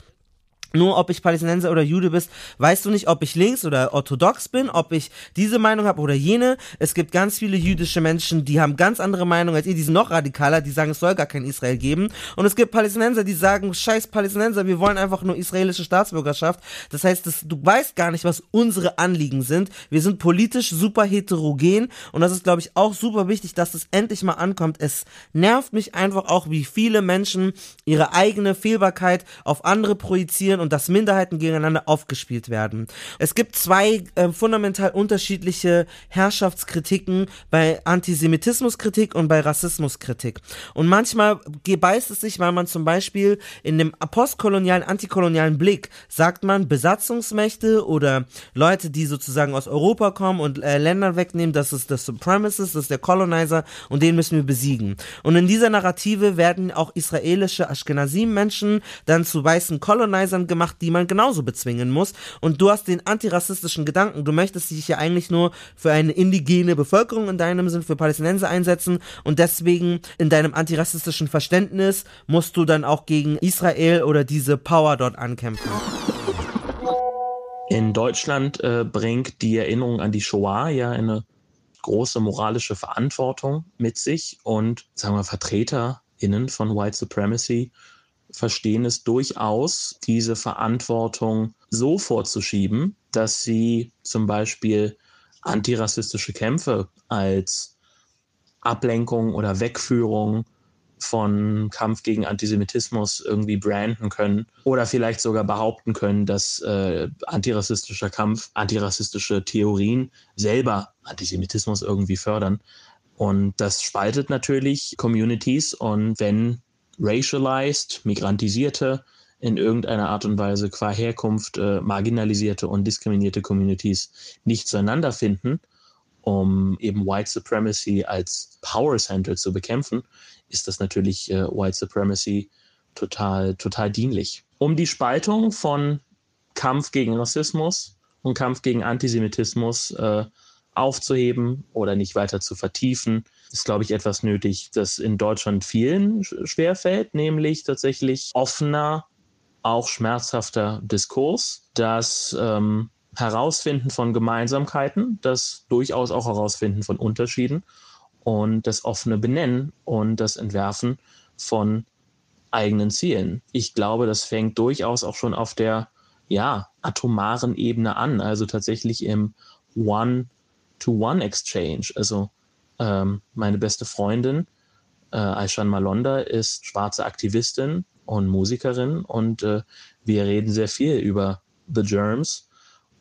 nur ob ich Palästinenser oder Jude bist, weißt du nicht, ob ich links oder orthodox bin, ob ich diese Meinung habe oder jene. Es gibt ganz viele jüdische Menschen, die haben ganz andere Meinungen als ihr, die sind noch radikaler, die sagen, es soll gar kein Israel geben. Und es gibt Palästinenser, die sagen, scheiß Palästinenser, wir wollen einfach nur israelische Staatsbürgerschaft. Das heißt, das, du weißt gar nicht, was unsere Anliegen sind. Wir sind politisch super heterogen und das ist, glaube ich, auch super wichtig, dass es endlich mal ankommt. Es nervt mich einfach auch, wie viele Menschen ihre eigene Fehlbarkeit auf andere projizieren und dass Minderheiten gegeneinander aufgespielt werden. Es gibt zwei äh, fundamental unterschiedliche Herrschaftskritiken bei Antisemitismuskritik und bei Rassismuskritik. Und manchmal beißt es sich, weil man zum Beispiel in dem postkolonialen, antikolonialen Blick sagt man Besatzungsmächte oder Leute, die sozusagen aus Europa kommen und äh, Länder wegnehmen, das ist das Supremacist, das ist der Colonizer und den müssen wir besiegen. Und in dieser Narrative werden auch israelische Ashkenazim-Menschen dann zu weißen Colonizern gemacht, die man genauso bezwingen muss. Und du hast den antirassistischen Gedanken. Du möchtest dich ja eigentlich nur für eine indigene Bevölkerung in deinem Sinn, für Palästinenser einsetzen. Und deswegen in deinem antirassistischen Verständnis musst du dann auch gegen Israel oder diese Power dort ankämpfen. In Deutschland äh, bringt die Erinnerung an die Shoah ja eine große moralische Verantwortung mit sich und sagen wir VertreterInnen von White Supremacy verstehen es durchaus, diese Verantwortung so vorzuschieben, dass sie zum Beispiel antirassistische Kämpfe als Ablenkung oder Wegführung von Kampf gegen Antisemitismus irgendwie branden können oder vielleicht sogar behaupten können, dass äh, antirassistischer Kampf, antirassistische Theorien selber Antisemitismus irgendwie fördern. Und das spaltet natürlich Communities und wenn racialized, migrantisierte, in irgendeiner Art und Weise qua Herkunft äh, marginalisierte und diskriminierte Communities nicht zueinander finden, um eben White Supremacy als Power Center zu bekämpfen, ist das natürlich äh, White Supremacy total, total dienlich. Um die Spaltung von Kampf gegen Rassismus und Kampf gegen Antisemitismus äh, aufzuheben oder nicht weiter zu vertiefen, ist, glaube ich, etwas nötig, das in Deutschland vielen schwerfällt, nämlich tatsächlich offener, auch schmerzhafter Diskurs, das ähm, Herausfinden von Gemeinsamkeiten, das durchaus auch Herausfinden von Unterschieden und das offene Benennen und das Entwerfen von eigenen Zielen. Ich glaube, das fängt durchaus auch schon auf der ja, atomaren Ebene an, also tatsächlich im One-to-One-Exchange. Also ähm, meine beste Freundin, äh, Aishan Malonda, ist schwarze Aktivistin und Musikerin und äh, wir reden sehr viel über The Germs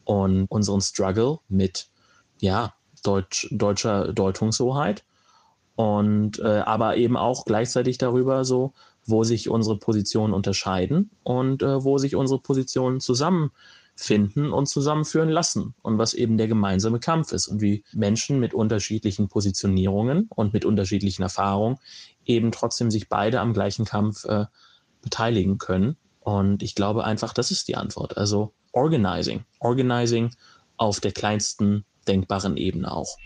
und unseren Struggle mit ja, Deutsch, deutscher Deutungshoheit und äh, aber eben auch gleichzeitig darüber so, wo sich unsere Positionen unterscheiden und äh, wo sich unsere Positionen zusammen finden und zusammenführen lassen und was eben der gemeinsame Kampf ist und wie Menschen mit unterschiedlichen Positionierungen und mit unterschiedlichen Erfahrungen eben trotzdem sich beide am gleichen Kampf äh, beteiligen können. Und ich glaube einfach, das ist die Antwort. Also Organizing. Organizing auf der kleinsten denkbaren Ebene auch.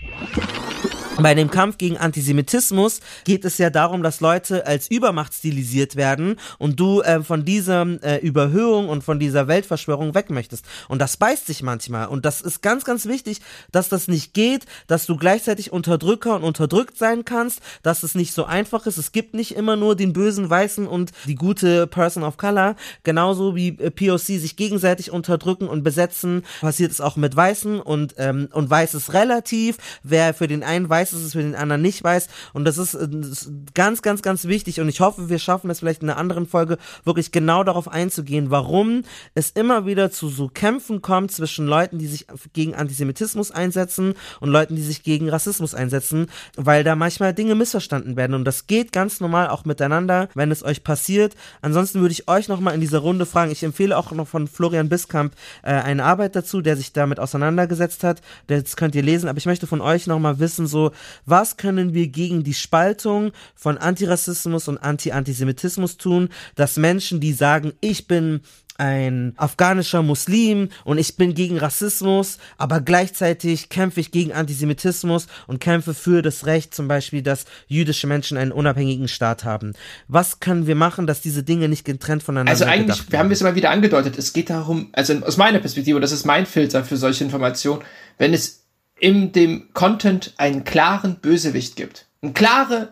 Bei dem Kampf gegen Antisemitismus geht es ja darum, dass Leute als Übermacht stilisiert werden und du äh, von dieser äh, Überhöhung und von dieser Weltverschwörung weg möchtest. Und das beißt sich manchmal. Und das ist ganz, ganz wichtig, dass das nicht geht, dass du gleichzeitig Unterdrücker und unterdrückt sein kannst, dass es nicht so einfach ist. Es gibt nicht immer nur den bösen Weißen und die gute Person of Color. Genauso wie äh, POC sich gegenseitig unterdrücken und besetzen, passiert es auch mit Weißen und, ähm, und Weiß ist relativ. Wer für den einen Weiß weiß, dass es für den anderen nicht weiß. Und das ist, äh, das ist ganz, ganz, ganz wichtig. Und ich hoffe, wir schaffen es vielleicht in einer anderen Folge wirklich genau darauf einzugehen, warum es immer wieder zu so Kämpfen kommt zwischen Leuten, die sich gegen Antisemitismus einsetzen und Leuten, die sich gegen Rassismus einsetzen, weil da manchmal Dinge missverstanden werden. Und das geht ganz normal auch miteinander, wenn es euch passiert. Ansonsten würde ich euch nochmal in dieser Runde fragen. Ich empfehle auch noch von Florian Biskamp äh, eine Arbeit dazu, der sich damit auseinandergesetzt hat. Das könnt ihr lesen. Aber ich möchte von euch nochmal wissen, so, was können wir gegen die Spaltung von Antirassismus und Anti-Antisemitismus tun, dass Menschen, die sagen, ich bin ein afghanischer Muslim und ich bin gegen Rassismus, aber gleichzeitig kämpfe ich gegen Antisemitismus und kämpfe für das Recht zum Beispiel, dass jüdische Menschen einen unabhängigen Staat haben. Was können wir machen, dass diese Dinge nicht getrennt voneinander Also eigentlich, wir haben es immer wieder angedeutet, es geht darum, also aus meiner Perspektive, das ist mein Filter für solche Informationen, wenn es in dem Content einen klaren Bösewicht gibt. Eine klare,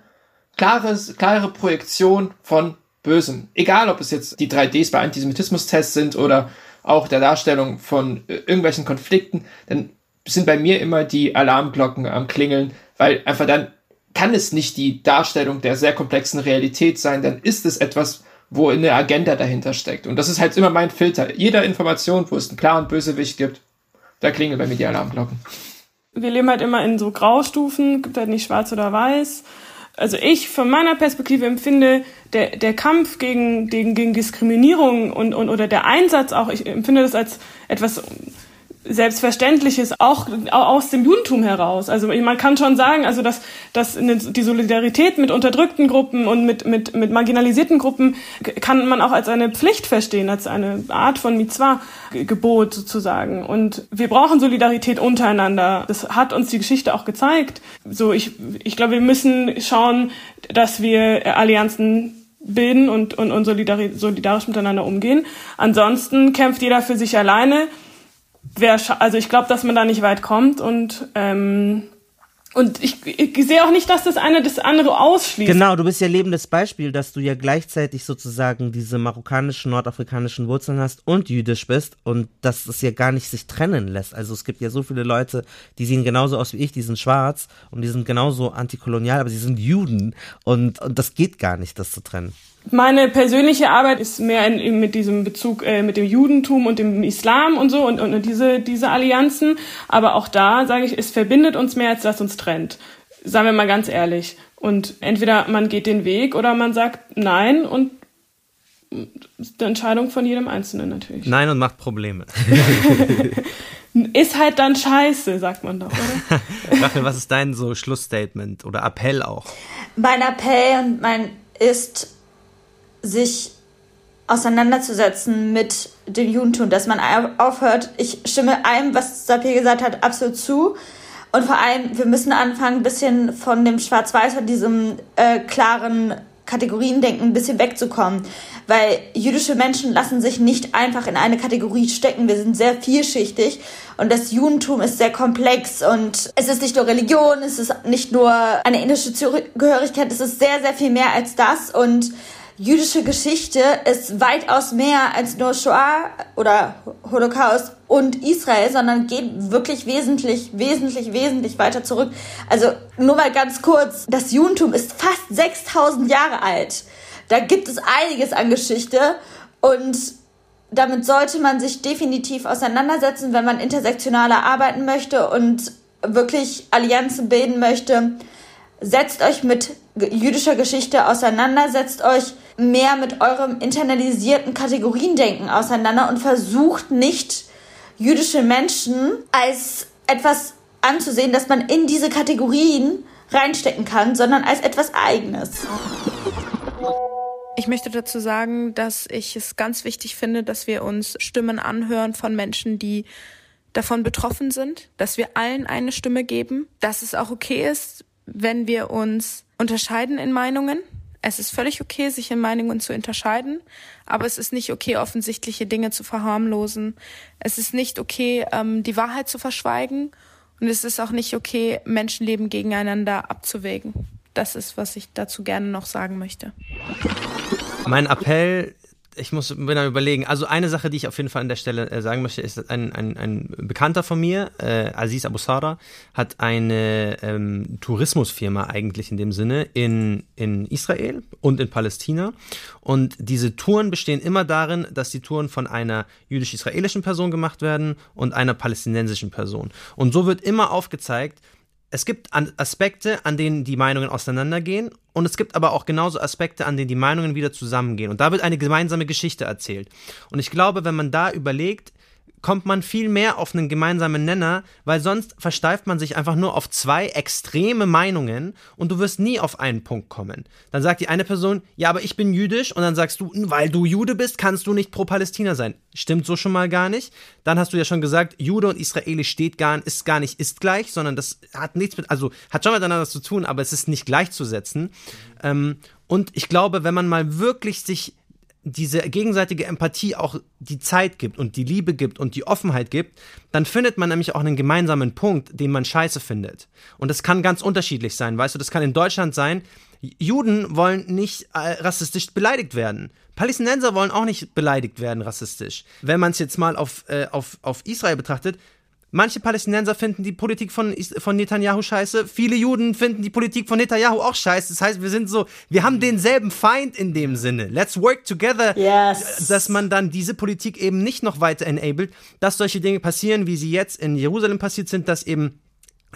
klares, klare Projektion von Bösen. Egal, ob es jetzt die 3Ds bei Antisemitismus-Tests sind oder auch der Darstellung von äh, irgendwelchen Konflikten, dann sind bei mir immer die Alarmglocken am Klingeln, weil einfach dann kann es nicht die Darstellung der sehr komplexen Realität sein, dann ist es etwas, wo eine Agenda dahinter steckt. Und das ist halt immer mein Filter. Jeder Information, wo es einen klaren Bösewicht gibt, da klingeln bei mir die Alarmglocken. Wir leben halt immer in so Graustufen, gibt halt nicht schwarz oder weiß. Also ich von meiner Perspektive empfinde der, der Kampf gegen, gegen, gegen Diskriminierung und, und oder der Einsatz auch, ich empfinde das als etwas Selbstverständliches auch aus dem Judentum heraus. Also man kann schon sagen, also dass, dass die Solidarität mit unterdrückten Gruppen und mit, mit, mit marginalisierten Gruppen kann man auch als eine Pflicht verstehen, als eine Art von Mitzvah-Gebot sozusagen. Und wir brauchen Solidarität untereinander. Das hat uns die Geschichte auch gezeigt. So, ich, ich glaube, wir müssen schauen, dass wir Allianzen bilden und, und, und solidarisch, solidarisch miteinander umgehen. Ansonsten kämpft jeder für sich alleine wär, also ich glaube, dass man da nicht weit kommt und ähm, und ich, ich sehe auch nicht, dass das eine das andere ausschließt. Genau, du bist ja lebendes Beispiel, dass du ja gleichzeitig sozusagen diese marokkanischen, nordafrikanischen Wurzeln hast und jüdisch bist und dass es ja gar nicht sich trennen lässt. Also es gibt ja so viele Leute, die sehen genauso aus wie ich, die sind schwarz und die sind genauso antikolonial, aber sie sind Juden und, und das geht gar nicht, das zu trennen. Meine persönliche Arbeit ist mehr in, in, mit diesem Bezug äh, mit dem Judentum und dem Islam und so und, und diese, diese Allianzen. Aber auch da sage ich, es verbindet uns mehr, als das uns trennt. Sagen wir mal ganz ehrlich. Und entweder man geht den Weg oder man sagt Nein und die Entscheidung von jedem Einzelnen natürlich. Nein und macht Probleme. ist halt dann scheiße, sagt man doch, oder? Rachel, was ist dein so Schlussstatement oder Appell auch? Mein Appell und mein ist sich auseinanderzusetzen mit dem Judentum, dass man aufhört. Ich stimme allem, was Sapir gesagt hat, absolut zu. Und vor allem, wir müssen anfangen, ein bisschen von dem Schwarz-Weiß und diesem äh, klaren Kategoriendenken ein bisschen wegzukommen. Weil jüdische Menschen lassen sich nicht einfach in eine Kategorie stecken. Wir sind sehr vielschichtig und das Judentum ist sehr komplex und es ist nicht nur Religion, es ist nicht nur eine indische Gehörigkeit, es ist sehr, sehr viel mehr als das und jüdische Geschichte ist weitaus mehr als nur Shoah oder Holocaust und Israel, sondern geht wirklich wesentlich, wesentlich, wesentlich weiter zurück. Also nur mal ganz kurz, das Judentum ist fast 6000 Jahre alt. Da gibt es einiges an Geschichte und damit sollte man sich definitiv auseinandersetzen, wenn man intersektionaler arbeiten möchte und wirklich Allianzen bilden möchte. Setzt euch mit jüdischer Geschichte auseinander, setzt euch mehr mit eurem internalisierten Kategoriendenken auseinander und versucht nicht jüdische Menschen als etwas anzusehen, dass man in diese Kategorien reinstecken kann, sondern als etwas Eigenes. Ich möchte dazu sagen, dass ich es ganz wichtig finde, dass wir uns Stimmen anhören von Menschen, die davon betroffen sind, dass wir allen eine Stimme geben, dass es auch okay ist, wenn wir uns unterscheiden in Meinungen. Es ist völlig okay, sich in Meinungen zu unterscheiden, aber es ist nicht okay, offensichtliche Dinge zu verharmlosen. Es ist nicht okay, ähm, die Wahrheit zu verschweigen und es ist auch nicht okay, Menschenleben gegeneinander abzuwägen. Das ist, was ich dazu gerne noch sagen möchte. Mein Appell ich muss bin am überlegen. Also eine Sache, die ich auf jeden Fall an der Stelle äh, sagen möchte, ist, ein, ein, ein Bekannter von mir, äh, Aziz Abu Sara, hat eine ähm, Tourismusfirma eigentlich in dem Sinne in, in Israel und in Palästina. Und diese Touren bestehen immer darin, dass die Touren von einer jüdisch-israelischen Person gemacht werden und einer palästinensischen Person. Und so wird immer aufgezeigt, es gibt Aspekte, an denen die Meinungen auseinandergehen und es gibt aber auch genauso Aspekte, an denen die Meinungen wieder zusammengehen. Und da wird eine gemeinsame Geschichte erzählt. Und ich glaube, wenn man da überlegt, kommt man viel mehr auf einen gemeinsamen Nenner, weil sonst versteift man sich einfach nur auf zwei extreme Meinungen und du wirst nie auf einen Punkt kommen. Dann sagt die eine Person, ja, aber ich bin jüdisch und dann sagst du, weil du Jude bist, kannst du nicht pro Palästina sein. Stimmt so schon mal gar nicht. Dann hast du ja schon gesagt, Jude und Israeli steht gar, ist gar nicht ist gleich, sondern das hat nichts mit, also hat schon miteinander zu tun, aber es ist nicht gleichzusetzen. Ähm, und ich glaube, wenn man mal wirklich sich diese gegenseitige Empathie auch die Zeit gibt und die Liebe gibt und die Offenheit gibt, dann findet man nämlich auch einen gemeinsamen Punkt, den man scheiße findet. Und das kann ganz unterschiedlich sein, weißt du, das kann in Deutschland sein, Juden wollen nicht äh, rassistisch beleidigt werden. Palästinenser wollen auch nicht beleidigt werden rassistisch. Wenn man es jetzt mal auf, äh, auf, auf Israel betrachtet, Manche Palästinenser finden die Politik von, von Netanyahu scheiße. Viele Juden finden die Politik von Netanyahu auch scheiße. Das heißt, wir sind so, wir haben denselben Feind in dem Sinne. Let's work together. Yes. Dass man dann diese Politik eben nicht noch weiter enabled, dass solche Dinge passieren, wie sie jetzt in Jerusalem passiert sind, dass eben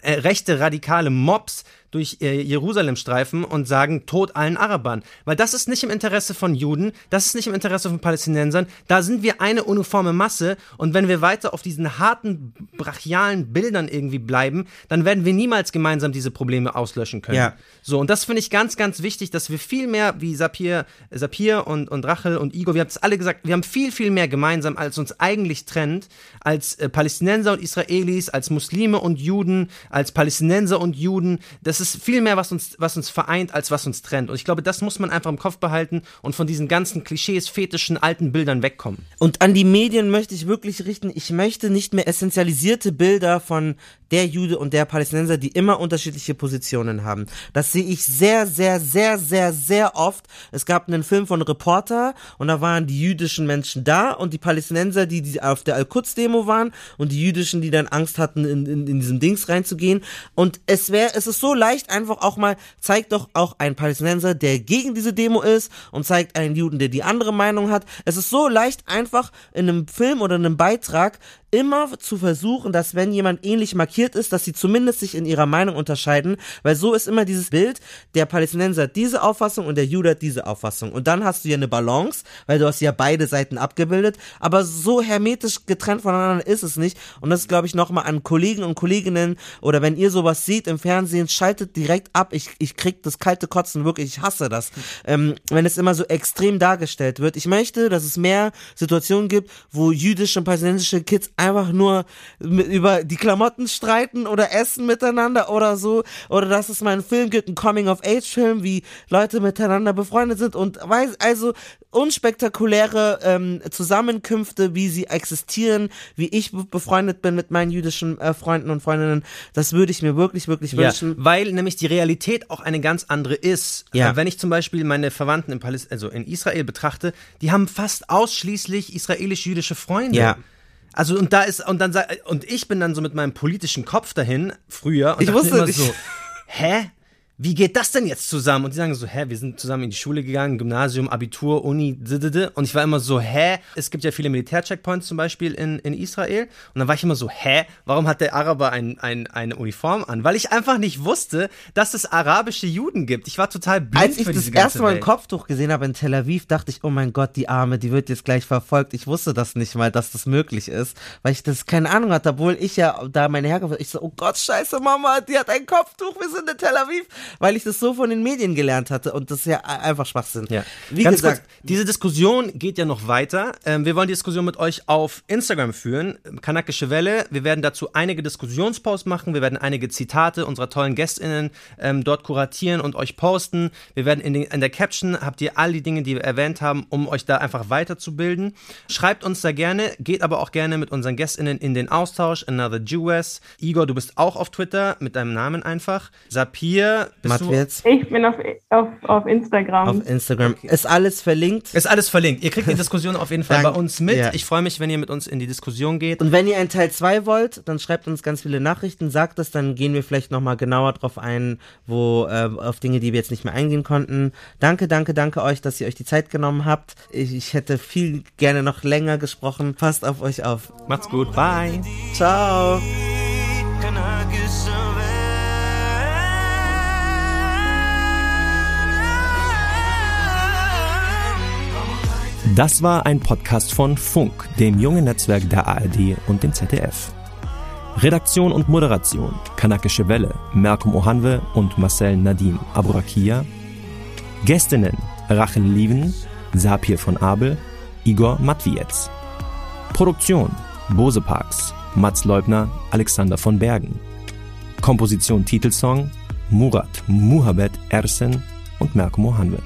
äh, rechte radikale Mobs durch äh, Jerusalem streifen und sagen, Tod allen Arabern. Weil das ist nicht im Interesse von Juden, das ist nicht im Interesse von Palästinensern. Da sind wir eine uniforme Masse und wenn wir weiter auf diesen harten, brachialen Bildern irgendwie bleiben, dann werden wir niemals gemeinsam diese Probleme auslöschen können. Ja. So, und das finde ich ganz, ganz wichtig, dass wir viel mehr, wie Sapir, Sapir und, und Rachel und Igor, wir haben es alle gesagt, wir haben viel, viel mehr gemeinsam, als uns eigentlich trennt, als äh, Palästinenser und Israelis, als Muslime und Juden, als Palästinenser und Juden. Das ist ist viel mehr, was uns, was uns vereint, als was uns trennt. Und ich glaube, das muss man einfach im Kopf behalten und von diesen ganzen Klischees, fetischen, alten Bildern wegkommen. Und an die Medien möchte ich wirklich richten, ich möchte nicht mehr essentialisierte Bilder von der Jude und der Palästinenser, die immer unterschiedliche Positionen haben. Das sehe ich sehr, sehr, sehr, sehr, sehr oft. Es gab einen Film von Reporter und da waren die jüdischen Menschen da und die Palästinenser, die, die auf der Al-Quds-Demo waren und die jüdischen, die dann Angst hatten, in, in, in diesem Dings reinzugehen. Und es wäre, es ist so leicht einfach auch mal, zeigt doch auch ein Palästinenser, der gegen diese Demo ist und zeigt einen Juden, der die andere Meinung hat. Es ist so leicht einfach in einem Film oder einem Beitrag immer zu versuchen, dass wenn jemand ähnlich markiert ist, dass sie zumindest sich in ihrer Meinung unterscheiden, weil so ist immer dieses Bild, der Palästinenser hat diese Auffassung und der Jude hat diese Auffassung. Und dann hast du ja eine Balance, weil du hast ja beide Seiten abgebildet, aber so hermetisch getrennt voneinander ist es nicht. Und das glaube ich nochmal an Kollegen und Kolleginnen oder wenn ihr sowas seht im Fernsehen, schaltet direkt ab. Ich, ich krieg das kalte Kotzen wirklich, ich hasse das. Ähm, wenn es immer so extrem dargestellt wird. Ich möchte, dass es mehr Situationen gibt, wo jüdische und palästinensische Kids einfach nur über die Klamotten streiten oder essen miteinander oder so. Oder dass es mal einen Film gibt, einen Coming-of-Age-Film, wie Leute miteinander befreundet sind und weiß, also unspektakuläre ähm, Zusammenkünfte, wie sie existieren, wie ich befreundet bin mit meinen jüdischen äh, Freunden und Freundinnen, das würde ich mir wirklich, wirklich ja, wünschen. Weil nämlich die Realität auch eine ganz andere ist. Ja. Äh, wenn ich zum Beispiel meine Verwandten in, Paläst also in Israel betrachte, die haben fast ausschließlich israelisch-jüdische Freunde. Ja. Also und da ist und dann und ich bin dann so mit meinem politischen Kopf dahin früher und ich wusste immer so, hä? Wie geht das denn jetzt zusammen? Und die sagen so, hä, wir sind zusammen in die Schule gegangen, Gymnasium, Abitur, Uni, d und ich war immer so, hä? Es gibt ja viele Militärcheckpoints zum Beispiel in, in Israel. Und dann war ich immer so, hä? Warum hat der Araber ein, ein, eine Uniform an? Weil ich einfach nicht wusste, dass es arabische Juden gibt. Ich war total blind Als ich das erste Mal ein Kopftuch gesehen habe in Tel Aviv, dachte ich, oh mein Gott, die Arme, die wird jetzt gleich verfolgt. Ich wusste das nicht mal, dass das möglich ist, weil ich das keine Ahnung hatte, obwohl ich ja da meine Herkunft, ich so, oh Gott, scheiße Mama, die hat ein Kopftuch, wir sind in Tel Aviv weil ich das so von den Medien gelernt hatte und das ist ja einfach Schwachsinn. Ja. Wie Ganz gesagt, kurz, diese Diskussion geht ja noch weiter. Ähm, wir wollen die Diskussion mit euch auf Instagram führen, Kanakische Welle. Wir werden dazu einige Diskussionsposts machen, wir werden einige Zitate unserer tollen GästInnen ähm, dort kuratieren und euch posten. Wir werden in, den, in der Caption, habt ihr all die Dinge, die wir erwähnt haben, um euch da einfach weiterzubilden. Schreibt uns da gerne, geht aber auch gerne mit unseren GästInnen in den Austausch. Another Jewess. Igor, du bist auch auf Twitter mit deinem Namen einfach. Sapir Matwitz. Ich bin auf, auf, auf Instagram. Auf Instagram. Ist alles verlinkt. Ist alles verlinkt. Ihr kriegt die Diskussion auf jeden Fall Dank- bei uns mit. ja. Ich freue mich, wenn ihr mit uns in die Diskussion geht. Und wenn ihr einen Teil 2 wollt, dann schreibt uns ganz viele Nachrichten, sagt es, dann gehen wir vielleicht nochmal genauer drauf ein, wo äh, auf Dinge, die wir jetzt nicht mehr eingehen konnten. Danke, danke, danke euch, dass ihr euch die Zeit genommen habt. Ich, ich hätte viel gerne noch länger gesprochen. Passt auf euch auf. Macht's gut. Bye. Ciao. Das war ein Podcast von Funk, dem jungen Netzwerk der ARD und dem ZDF. Redaktion und Moderation Kanakische Welle, Malcolm Ohanwe und Marcel Nadim Aburakia. Gästinnen Rachel Lieven, Sapir von Abel, Igor Matwietz. Produktion Bose Parks, Mats Leubner, Alexander von Bergen. Komposition Titelsong Murat Muhabet Ersen und Malcolm Ohanwe.